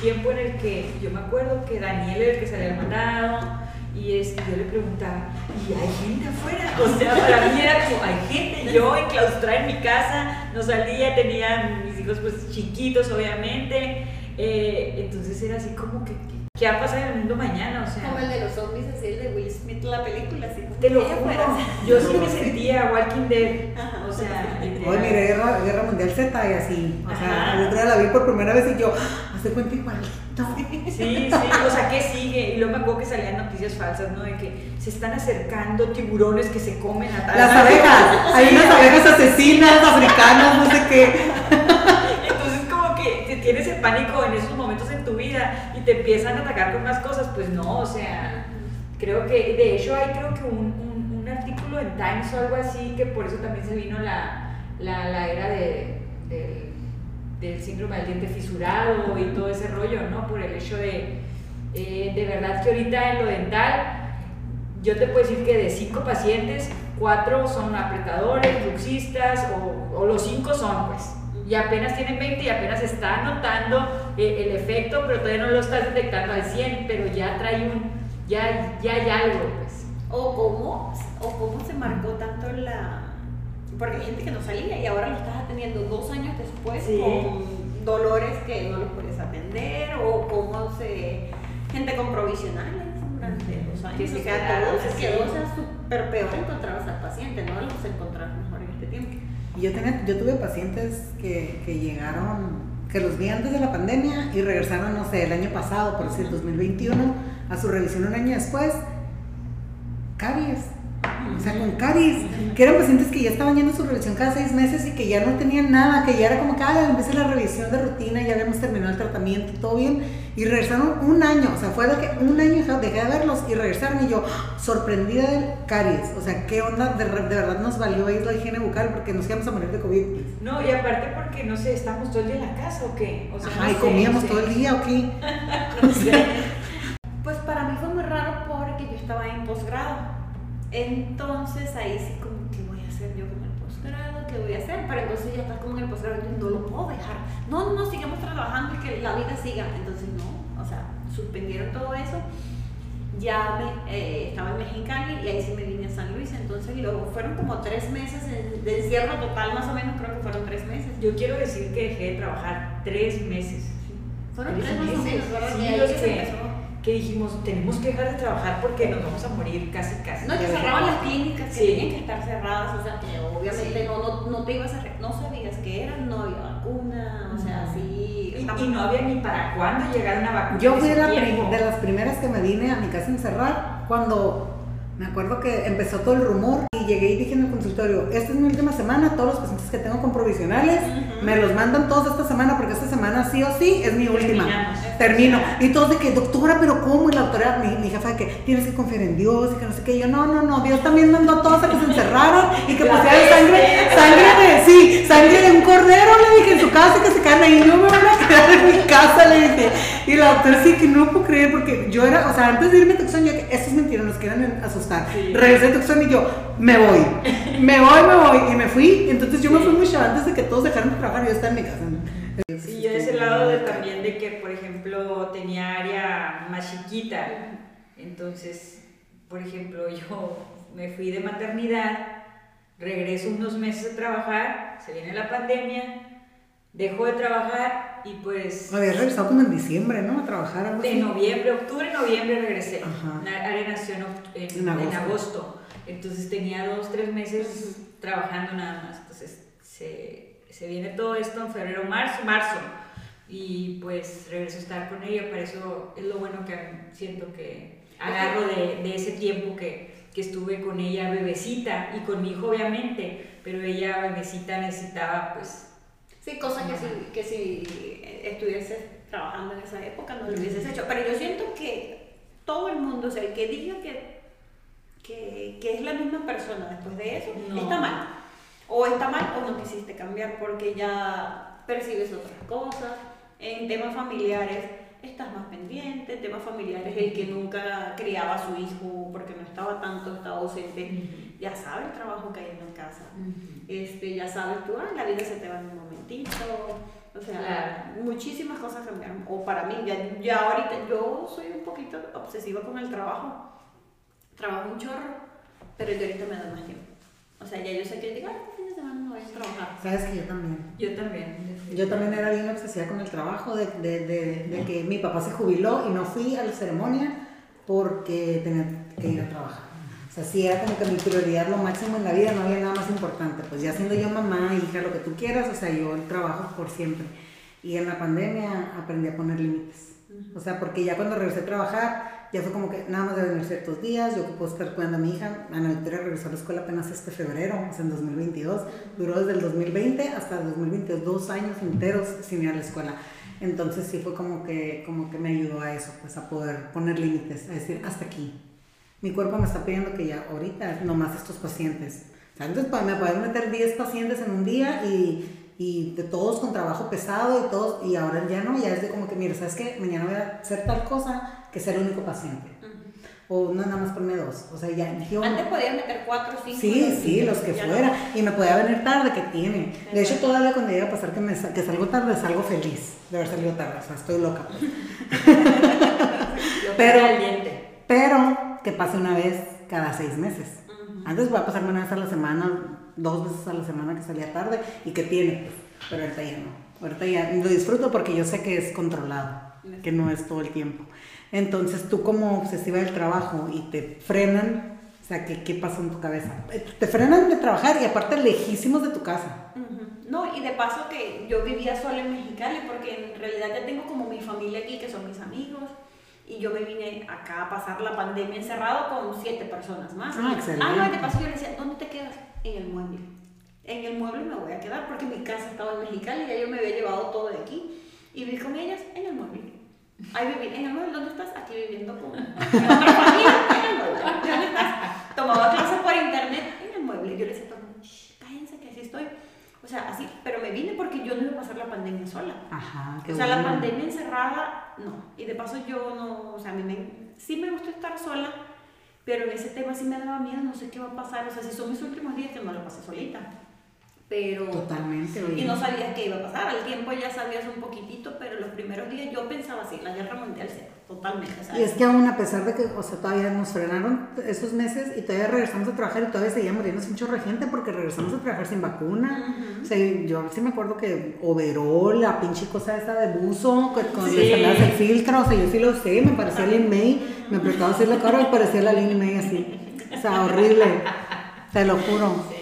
tiempo en el que yo me acuerdo que Daniel era el que se había mandado y es, yo le preguntaba, ¿y hay gente afuera? O sea, para mí era como, hay gente, yo enclaustrada en mi casa, no salía, tenía mis hijos pues chiquitos obviamente, eh, entonces era así como que, ¿qué- ¿qué va a pasar en el mundo mañana? O sea, Como el de los zombies, así el de Will Smith, la película, así. te lo juro, fuera. yo sí me sentía Walking Dead, Ajá. o sea, Hoy miré Guerra, Guerra Mundial Z y así. O sea, Ajá. el otro día la vi por primera vez y yo, hace cuenta igualito. Sí, sí, o sea, ¿qué sigue? Y luego me acuerdo que salían noticias falsas, ¿no? De que se están acercando tiburones que se comen a tal. Las abejas, hay unas abejas asesinas, africanas, no sé qué. Entonces como que te tienes el pánico en esos momentos en tu vida te empiezan a atacar con más cosas, pues no, o sea, creo que, de hecho hay creo que un, un- un artículo en Times o algo así, que por eso también se vino la, la, era de, del síndrome del diente fisurado y todo ese rollo, ¿no? Por el hecho de, eh, de verdad que ahorita en lo dental, yo te puedo decir que de cinco pacientes, cuatro son apretadores, bruxistas, o, o los cinco son, pues. Y apenas tienen 20 y apenas está notando eh, el efecto, pero todavía no lo estás detectando al 100, pero ya trae un, ya, ya hay algo, pues. O cómo, o cómo se marcó tanto la... Porque hay gente que no salía y ahora lo estás atendiendo dos años después Sí. con dolores que no los puedes atender o cómo se... Gente con provisionales durante dos años. Que se o sea, quedaron, todo se sí. quedó, o sea, súper peor encontrabas al paciente, no los encontrabas mejor en este tiempo. Y Yo, tenía, yo tuve pacientes que, que llegaron, que los vi antes de la pandemia y regresaron, no sé, el año pasado, por decir 2021, a su revisión un año después, caries. O sea, con caries, que eran pacientes que ya estaban yendo a su revisión cada seis meses y que ya no tenían nada, que ya era como que, ah, empieza la revisión de rutina, ya habíamos terminado el tratamiento, todo bien, y regresaron un año, o sea, fue de que un año dejé de verlos y regresaron y yo, sorprendida del caries, o sea, qué onda, de, de verdad nos valió ahí la higiene bucal porque nos íbamos a morir de COVID. No, y aparte porque, no sé, ¿estamos todo el día en la casa o qué? O sea, Ajá, no y sé, comíamos no sé. todo el día, ¿o qué? No sé. Pues para mí fue muy raro porque yo estaba en posgrado. Entonces ahí sí como, ¿qué voy a hacer yo con el posgrado? ¿qué voy a hacer? Pero entonces ya estás como en el posgrado, entonces no lo puedo dejar. No, no, sigamos trabajando y que la vida siga. Entonces no, o sea, suspendieron todo eso. Ya me, eh, estaba en Mexicali y ahí sí me vine a San Luis. Entonces luego fueron como tres meses de encierro total, más o menos, creo que fueron tres meses. Yo quiero decir que dejé de trabajar tres meses. Fueron tres menos, ¿verdad? Sí, que- empezó. Que dijimos, tenemos que dejar de trabajar porque nos vamos a morir casi, casi. No, que cerraban las clínicas que Sí. tenían que estar cerradas, o sea, que obviamente Sí. no, no, no te ibas a, re- no sabías qué era, no había vacuna, o sea, sí. Y, y no había ni para cuándo llegar una vacuna. Yo fui de, la de las primeras que me vine a mi casa a encerrar cuando me acuerdo que empezó todo el rumor y llegué y dije en el consultorio, esta es mi última semana, todos los pacientes que tengo con provisionales, me los mandan todos esta semana porque esta semana sí o sí es mi última. Terminamos. Termino. Y todos de que, doctora, pero ¿cómo? Y la doctora, mi, mi jefa de que tienes que confiar en Dios y que no sé qué. Y yo, no, no, no, Dios también mandó a todos a que se encerraran y que pusieran sangre, sangre de, sí, sangre de un cordero, le dije, en su casa y que se quedan ahí. No me van a quedar en mi casa, le dije. Y la doctora sí que no puedo creer porque yo era, o sea, antes de irme a Tucson, yo que esto es mentira, nos quieren asustar. Sí. Regresé a Tucson y yo, me voy, me voy, me voy. Y me fui. Entonces yo me fui mucho antes de que todos dejaran de trabajar yo estaba en mi casa. Sí, yo de ese lado de, también de que, por ejemplo, tenía área más chiquita. Entonces, por ejemplo, yo me fui de maternidad, regreso unos meses a trabajar, se viene la pandemia, dejo de trabajar y pues Había regresado como en diciembre, ¿no? A trabajar algo así. en noviembre, octubre, noviembre regresé. Área nació en, en- En en agosto. agosto. Entonces tenía dos, tres meses trabajando nada más. Entonces se, se viene todo esto en febrero, marzo, marzo. Y pues regreso a estar con ella. Para eso es lo bueno que siento que agarro de, de ese tiempo que, que estuve con ella bebecita y con mi hijo obviamente. Pero ella bebecita necesitaba pues Sí, cosa que si, que si estuvieses trabajando en esa época no lo hubieses hecho. Pero yo siento que todo el mundo, o sea, el que diga que, que, que es la misma persona después de eso, No. está mal. O está mal o no quisiste cambiar porque ya percibes otras cosas. En temas familiares estás más pendiente. En temas familiares, el que nunca criaba a su hijo porque no estaba tanto, estaba ausente, ya sabe el trabajo que hay en la casa. Este, ya sabes tú, ah, la vida se te va en un momentito, o sea, Claro. muchísimas cosas cambiaron, o para mí, ya, ya ahorita, yo soy un poquito obsesiva con el trabajo, trabajo un chorro, pero yo ahorita me doy más tiempo, o sea, ya yo sé que digo, semana voy a trabajar. Sabes que yo también. yo también. Yo también era bien obsesiva con el trabajo, de, de, de, de que mi papá se jubiló y no fui a la ceremonia porque tenía que ir a trabajar. O sea, sí era como que mi prioridad, lo máximo en la vida, no había nada más importante. Pues ya siendo yo mamá, hija, lo que tú quieras, o sea, yo el trabajo por siempre. Y en la pandemia aprendí a poner límites. O sea, porque ya cuando regresé a trabajar, ya fue como que nada más de venir ciertos días, yo puedo estar cuidando a mi hija. Ana Victoria regresó a la escuela apenas este febrero, o sea, en 2022. Duró desde el 2020 hasta el 2022, dos años enteros sin ir a la escuela. Entonces sí fue como que, como que me ayudó a eso, pues a poder poner límites, a decir, hasta aquí. Mi cuerpo me está pidiendo que ya ahorita, nomás estos pacientes. O sea, pues, me pueden meter 10 pacientes en un día y, y de todos con trabajo pesado y todos, y ahora ya no, ya es de como que, mira, ¿sabes qué? Mañana voy a hacer tal cosa que sea el único paciente. O no, nada más ponme dos. O sea, ya yo... Antes podías meter cuatro cinco. Sí, ¿no? sí, los que fuera. no. Y me podía venir tarde, que tiene. De hecho, todavía cuando llega a pasar que, me, que salgo tarde, salgo feliz de haber salido tarde. O sea, estoy loca. pues. Pero- pero, que pase una vez cada seis meses. Antes voy a pasarme una vez a la semana, dos veces a la semana que salía tarde y que tiene, pues. Pero ahorita ya no. Ahorita ya lo disfruto porque yo sé que es controlado, que no es todo el tiempo. Entonces tú como obsesiva del trabajo y te frenan, o sea, ¿qué, qué pasa en tu cabeza? Eh, Te frenan de trabajar y aparte lejísimos de tu casa. No, y de paso que yo vivía sola en Mexicali porque en realidad ya tengo como mi familia aquí que son mis amigos y yo me vine acá a pasar la pandemia encerrado con siete personas más. Ah, excelente. Ah, no, y de paso yo le decía, ¿dónde te quedas? En el mueble. En el mueble me voy a quedar porque mi casa estaba en Mexicali y ya yo me había llevado todo de aquí y viví con ellas en el mueble. Ahí viví, en mueble, ¿dónde estás? Aquí viviendo con otra familia, en mueble. ¿Dónde estás? Tomaba clases por internet en el mueble. Yo le decía a todo el mundo, "Shh, cállense que así estoy. O sea, así, pero me vine porque yo no iba a pasar la pandemia sola. Ajá, qué o sea, la bueno. pandemia encerrada, no. Y de paso yo no, o sea, a mí me, sí me gusta estar sola, pero en ese tema sí me daba miedo, no sé qué va a pasar. O sea, si son mis últimos días que no la pasé solita. Pero Totalmente, y no sabías qué iba a pasar al tiempo ya sabías un poquitito pero los primeros días yo pensaba así la guerra mundial cero totalmente Y es que aún a pesar de que, o sea, todavía nos frenaron esos meses y todavía regresamos a trabajar y todavía seguía muriéndose un chorro de gente porque regresamos a trabajar sin vacuna. O sea, yo sí me acuerdo que overall, la pinche cosa esa de buzo, que con Sí. el filtro, o sea, yo sí lo usé, me parecía Lin May, me apretaba así la cara y parecía la Lin May así. O sea, horrible. Te lo juro.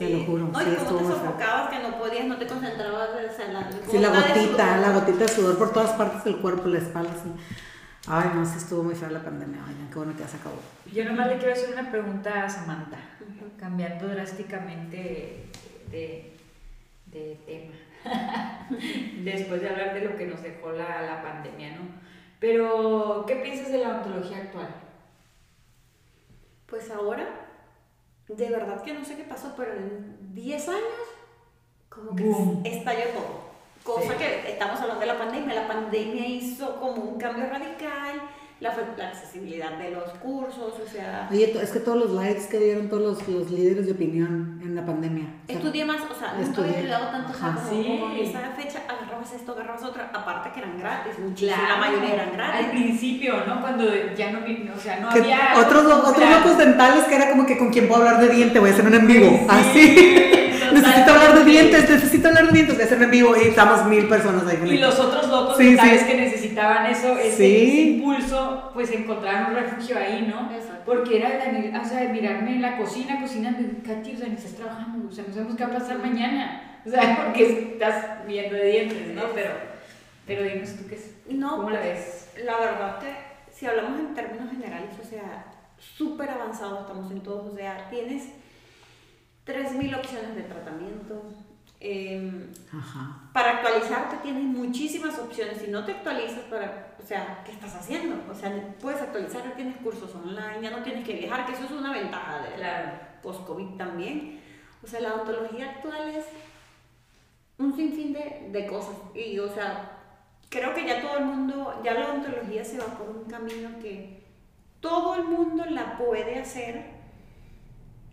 Te lo juro. no, Sí, y estuvo como muy te sofocabas que no podías no te concentrabas o sea, la, Sí, la gotita, sudor. la gotita de sudor por todas partes del cuerpo, la espalda, sí. Ay, no, sí estuvo muy fea la pandemia, oigan, qué bueno que ya se acabó. Yo nomás le quiero hacer una pregunta a Samantha, cambiando drásticamente de, de tema, después de hablar de lo que nos dejó la, la pandemia, ¿no? Pero, ¿qué piensas de la ontología actual? Pues ahora, de verdad que no sé qué pasó, pero en 10 años, como que Boom. estalló todo. Cosa Sí. que estamos hablando de la pandemia. La pandemia hizo como un cambio radical, la, la accesibilidad de los cursos, o sea, Oye, es que todos los likes que dieron todos los, los líderes de opinión en la pandemia. o sea, estudié más, o sea, nunca estudié. había estudiado tanto, o sea, Ajá. como, Sí. como esa fecha agarrabas esto, agarrabas otro, aparte que eran gratis, muchísimo, Claro. la mayoría eran Al gratis. principio, ¿no? Cuando ya no, vi- o sea, no que había... otros, lo- otros locos dentales que era como que con quién puedo hablar de diente, voy a hacer un en vivo. Sí, Así. necesito hablar de dientes, necesito hablar de dientes, voy a hacer un en vivo y estamos mil personas ahí. Y los otros locos Sí, mentales sí. que necesitaban eso, ese, Sí. ese impulso, pues encontraron un refugio ahí, ¿no? Exacto. Porque era de, o sea, de mirarme en la cocina, cocinando, Katy, o sea, ni estás trabajando, o sea, no sabemos qué va a pasar mañana, o sea, porque estás viendo de dientes, ¿no? Pero, pero dinos tú qué es, No, ¿cómo la pues, ves? La verdad que si hablamos en términos generales, o sea, súper avanzado estamos en todos, o sea, tienes 3.000 opciones de tratamiento. Em, Ajá. para actualizarte tienes muchísimas opciones. Si no te actualizas, para, o sea, ¿qué estás haciendo? O sea, puedes actualizar, ya tienes cursos online, ya no tienes que viajar, que eso es una ventaja de Claro. post-COVID también. O sea, la ontología actual es un sinfín de, de cosas. Y, o sea, creo que ya todo el mundo, ya la ontología se va por un camino que todo el mundo la puede hacer.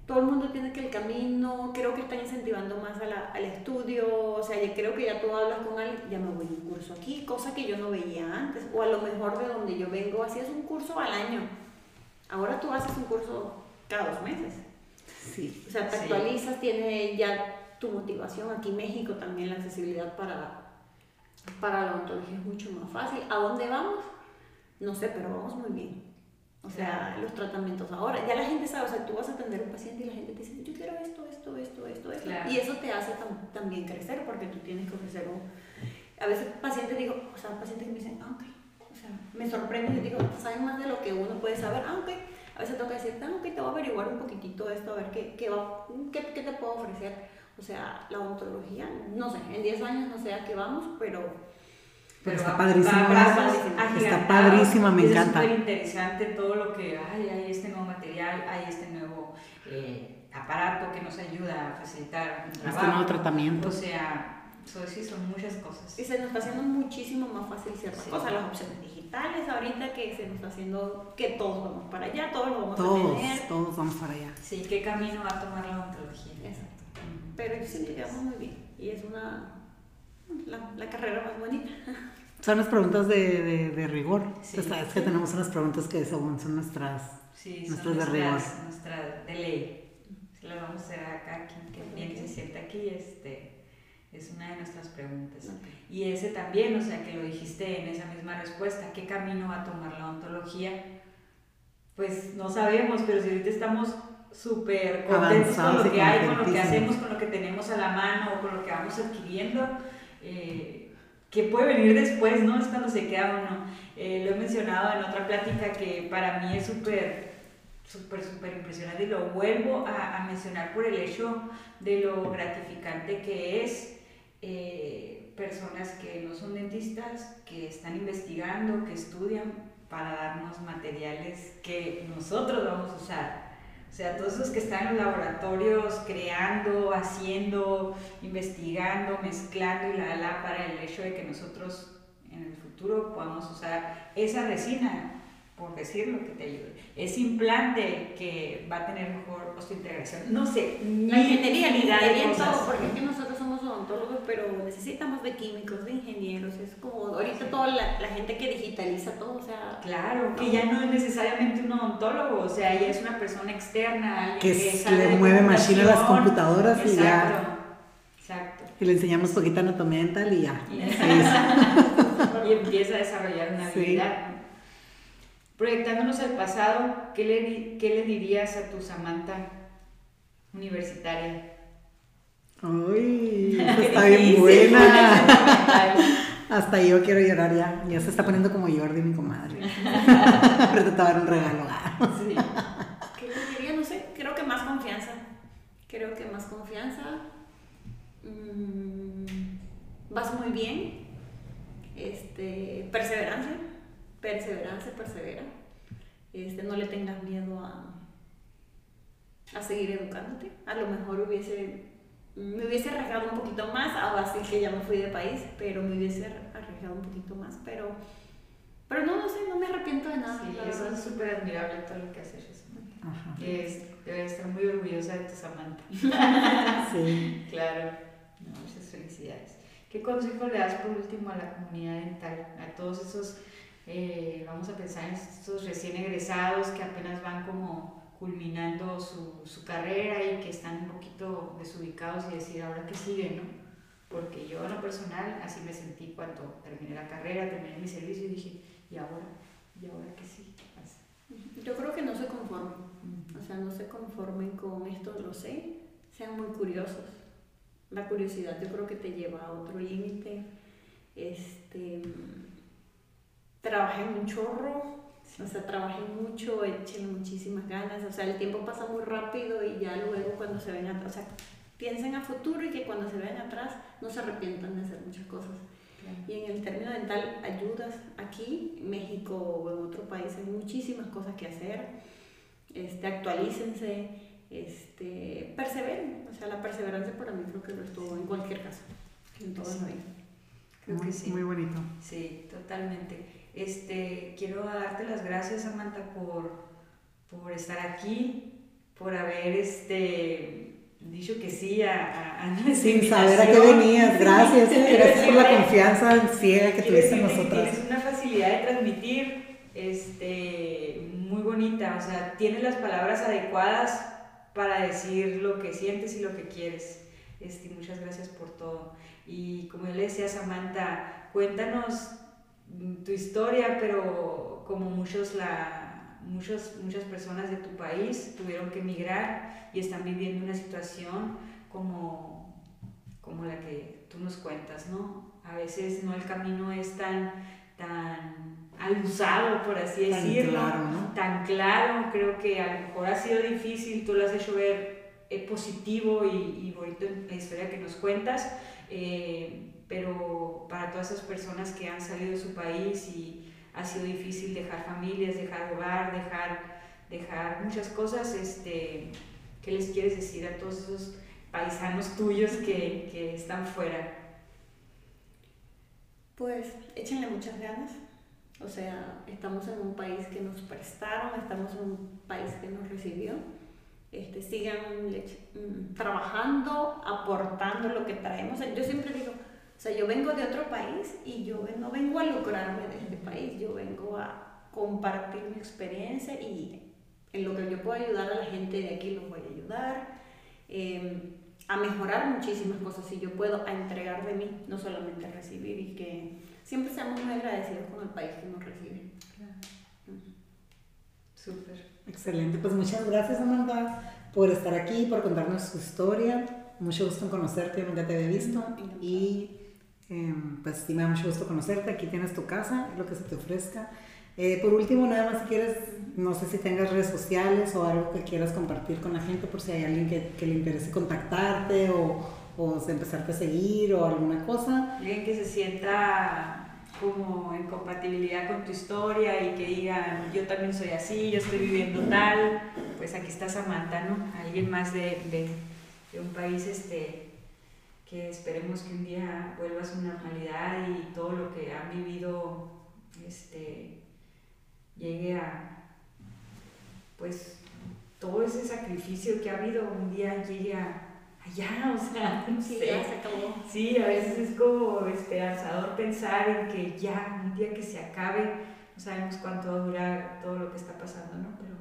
Todo el mundo tiene que el camino, creo que están incentivando más a la- al estudio, o sea, yo creo que ya tú hablas con alguien, ya me voy a un curso aquí, cosa que yo no veía antes, o a lo mejor de donde yo vengo, hacías un curso al año, ahora tú haces un curso cada dos meses. Sí. O sea, te Sí. actualizas, tiene ya tu motivación. Aquí en México también la accesibilidad para, para la ontología es mucho más fácil. ¿A dónde vamos? No sé, pero vamos muy bien. O sea, los tratamientos ahora, ya la gente sabe, o sea, tú vas a atender a un paciente y la gente te dice, yo quiero esto, esto, esto, esto, esto. Claro. Y eso te hace tam- también crecer porque tú tienes que ofrecer un... A veces pacientes digo, o sea, pacientes que me dicen, ah, ok. O sea, me sorprende y digo, saben más de lo que uno puede saber, ah, ok. A veces toca decir, ah, ok, te voy a averiguar un poquitito esto, a ver qué, qué, va, qué, qué te puedo ofrecer. O sea, la ontología, no sé, en 10 años no sé a qué vamos, pero Pero está a pasos Está padrísima, me y es encanta. súper interesante todo lo que hay, hay este nuevo material, hay este nuevo eh, aparato que nos ayuda a facilitar un Este nuevo tratamiento. O sea, eso sí son muchas cosas. Y se nos está haciendo muchísimo más fácil ciertas Sí. cosas, las opciones digitales ahorita que se nos está haciendo que todos vamos para allá, todos lo vamos a Todos, tener. todos vamos para allá. Sí, ¿qué camino va a tomar la ontología? Exacto. Pero yo siento que vamos muy bien y es una la, la carrera más bonita. Son las preguntas de, de, de rigor. Sí. Sabes que tenemos unas preguntas que según son nuestras. Sí, Nuestras son de rigor. nuestras, nuestras de ley. Las vamos a hacer acá, quien que bien que se sienta aquí, este, es una de nuestras preguntas. Y ese también, o sea, que lo dijiste en esa misma respuesta, ¿qué camino va a tomar la ontología? Pues no sabemos, pero si ahorita estamos súper contentos con lo que hay, con lo que hacemos, con lo que tenemos a la mano o con lo que vamos adquiriendo, eh, ¿qué puede venir después? ¿no? Es cuando se queda uno. Eh, lo he mencionado en otra plática que para mí es súper súper, súper impresionante y lo vuelvo a, a mencionar por el hecho de lo gratificante que es eh, personas que no son dentistas, que están investigando, que estudian para darnos materiales que nosotros vamos a usar. O sea, todos esos que están en los laboratorios creando, haciendo, investigando, mezclando y la, la, para el hecho de que nosotros en el futuro podamos usar esa resina por decirlo, que te ayude. Ese implante que va a tener mejor osteointegración. No sé, La ingeniería, ingeniería todo, porque es que nosotros somos odontólogos, pero necesitamos de químicos, de ingenieros, es como ahorita toda la, la gente que digitaliza todo, o sea, Claro, que ya no es necesariamente un odontólogo, o sea, ya es una persona externa, Que que, le mueve machine a las computadoras y ya. Exacto, Exacto. Y le enseñamos poquita anatomía dental y ya. Y, Sí, y empieza a desarrollar una Sí. habilidad. ¿no? Proyectándonos al pasado, ¿qué le, ¿qué le dirías a tu Samantha universitaria? Uy, esa está bien buena. Hasta yo quiero llorar ya. Ya se está poniendo como Jordi, mi comadre. Ahorita te va a dar un regalo. Sí. ¿qué les diría? No sé, creo que más confianza, creo que más confianza, Mm, vas muy bien, este, perseverancia, perseverancia, persevera, este, no le tengas miedo a, a seguir educándote, a lo mejor hubiese, me hubiese arriesgado un poquito más, ahora sí que ya me fui de país, pero me hubiese arriesgado un poquito más, pero, pero no, no sé, no me arrepiento de nada. Sí, la eso verdad. es súper admirable todo lo que haces. Ajá. Es, debes estar muy orgullosa de tu Samantha. Sí. Claro, no, muchas felicidades. ¿Qué consejo le das por último a la comunidad dental? A todos esos, eh, vamos a pensar en estos recién egresados que apenas van como culminando su, su carrera y que están un poquito desubicados y decir, ahora qué sigue, ¿no? Porque yo en lo personal así me sentí cuando terminé la carrera, terminé mi servicio y dije, ¿y ahora? ¿Y ahora qué sigue? Yo creo que no se conformen, o sea, no se conformen con esto, lo sé, sean muy curiosos. La curiosidad yo creo que te lleva a otro límite. Este, trabajen un chorro, o sea, trabajen mucho, echen muchísimas ganas, o sea, el tiempo pasa muy rápido y ya luego cuando se ven atrás, o sea, piensen a futuro y que cuando se vean atrás no se arrepientan de hacer muchas cosas. Y en el término dental, ayudas aquí, en México o en otro país, hay muchísimas cosas que hacer. Este, actualícense, este, perseveren. O sea, la perseverancia para mí creo que lo es todo en cualquier caso, en todo Sí. la vida. Creo muy, que sí. muy bonito. Sí, totalmente. Este, quiero darte las gracias, Samantha, por, por estar aquí, por haber este, dicho que sí a, a, a Sin saber a qué venías. Gracias. Gracias por la confianza ciega que tuviste en nosotras. Tienes una facilidad de transmitir este, muy bonita, o sea, tienes las palabras adecuadas para decir lo que sientes y lo que quieres. Este, muchas gracias por todo. Y como yo le decía a Samantha, cuéntanos tu historia, pero como muchos la, muchos, muchas personas de tu país tuvieron que emigrar y están viviendo una situación como, como la que tú nos cuentas, ¿no? A veces no el camino es tan, tan alusado, por así Tan decirlo, claro, ¿no? tan claro. Creo que a lo mejor ha sido difícil, tú lo has hecho ver eh, positivo y, y bonito en la historia que nos cuentas, eh, pero para todas esas personas que han salido de su país y ha sido difícil dejar familias, dejar hogar, dejar, dejar muchas cosas, este, ¿qué les quieres decir a todos esos paisanos tuyos que, que están fuera? Pues échenle muchas ganas. O sea, estamos en un país que nos prestaron, estamos en un país que nos recibió. Este, sigan mm, trabajando, aportando lo que traemos. Yo siempre digo, o sea, yo vengo de otro país y yo no vengo a lucrarme de este país, yo vengo a compartir mi experiencia y en lo que yo puedo ayudar a la gente de aquí los voy a ayudar. eh, a mejorar muchísimas cosas si yo puedo, a entregar de mí, no solamente a recibir y que siempre seamos muy agradecidos con el país que nos recibe. Súper. Excelente, pues muchas gracias Amanda por estar aquí, por contarnos su historia. Mucho gusto en conocerte, nunca te había visto. Y eh, pues sí me da mucho gusto conocerte. Aquí tienes tu casa, lo que se te ofrezca. Eh, por último, nada más si quieres, no sé si tengas redes sociales o algo que quieras compartir con la gente por si hay alguien que, que le interese contactarte o, o empezarte a seguir o alguna cosa. Alguien que se sienta como en compatibilidad con tu historia y que digan, yo también soy así, yo estoy viviendo tal, pues aquí está Samantha, ¿no? Alguien más de, de, de un país este, que esperemos que un día vuelva a su normalidad y todo lo que han vivido este, llegue a, pues, todo ese sacrificio que ha habido un día llegue a allá, o sea, no Sí, sé. ya se acabó. Sí, a veces es como esperanzador pensar en que ya, un día que se acabe, no sabemos cuánto va a durar todo lo que está pasando, ¿no? Pero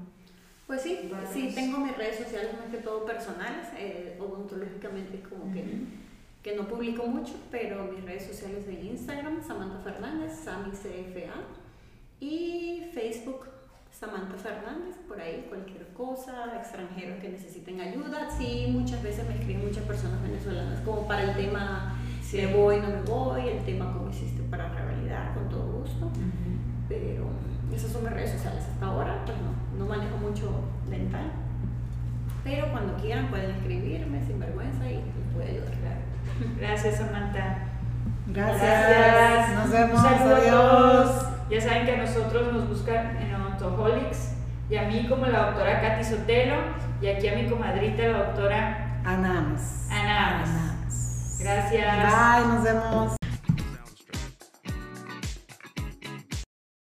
Pues sí, sí, tengo mis redes sociales más que todo personales, eh, odontológicamente como que, que no publico mucho, pero mis redes sociales de Instagram, Samantha Fernández, Sami CFA, y Facebook, Samantha Fernández, por ahí cualquier cosa, extranjeros que necesiten ayuda. Sí, muchas veces me escriben muchas personas venezolanas como para el tema Sí. me voy, no me voy, el tema cómo hiciste para revalidar, con todo gusto pero esas son mis redes sociales hasta ahora, pues no, no manejo mucho dental. Pero cuando quieran pueden escribirme sin vergüenza y les puedo ayudar. gracias, Samantha. Gracias. Gracias. Nos vemos. A Adiós. todos. Ya saben que a nosotros nos buscan en Odontoholics y a mí como la doctora Katy Sotelo y aquí a mi comadrita la doctora. Ana Ames. Anames. Gracias. Bye, nos vemos.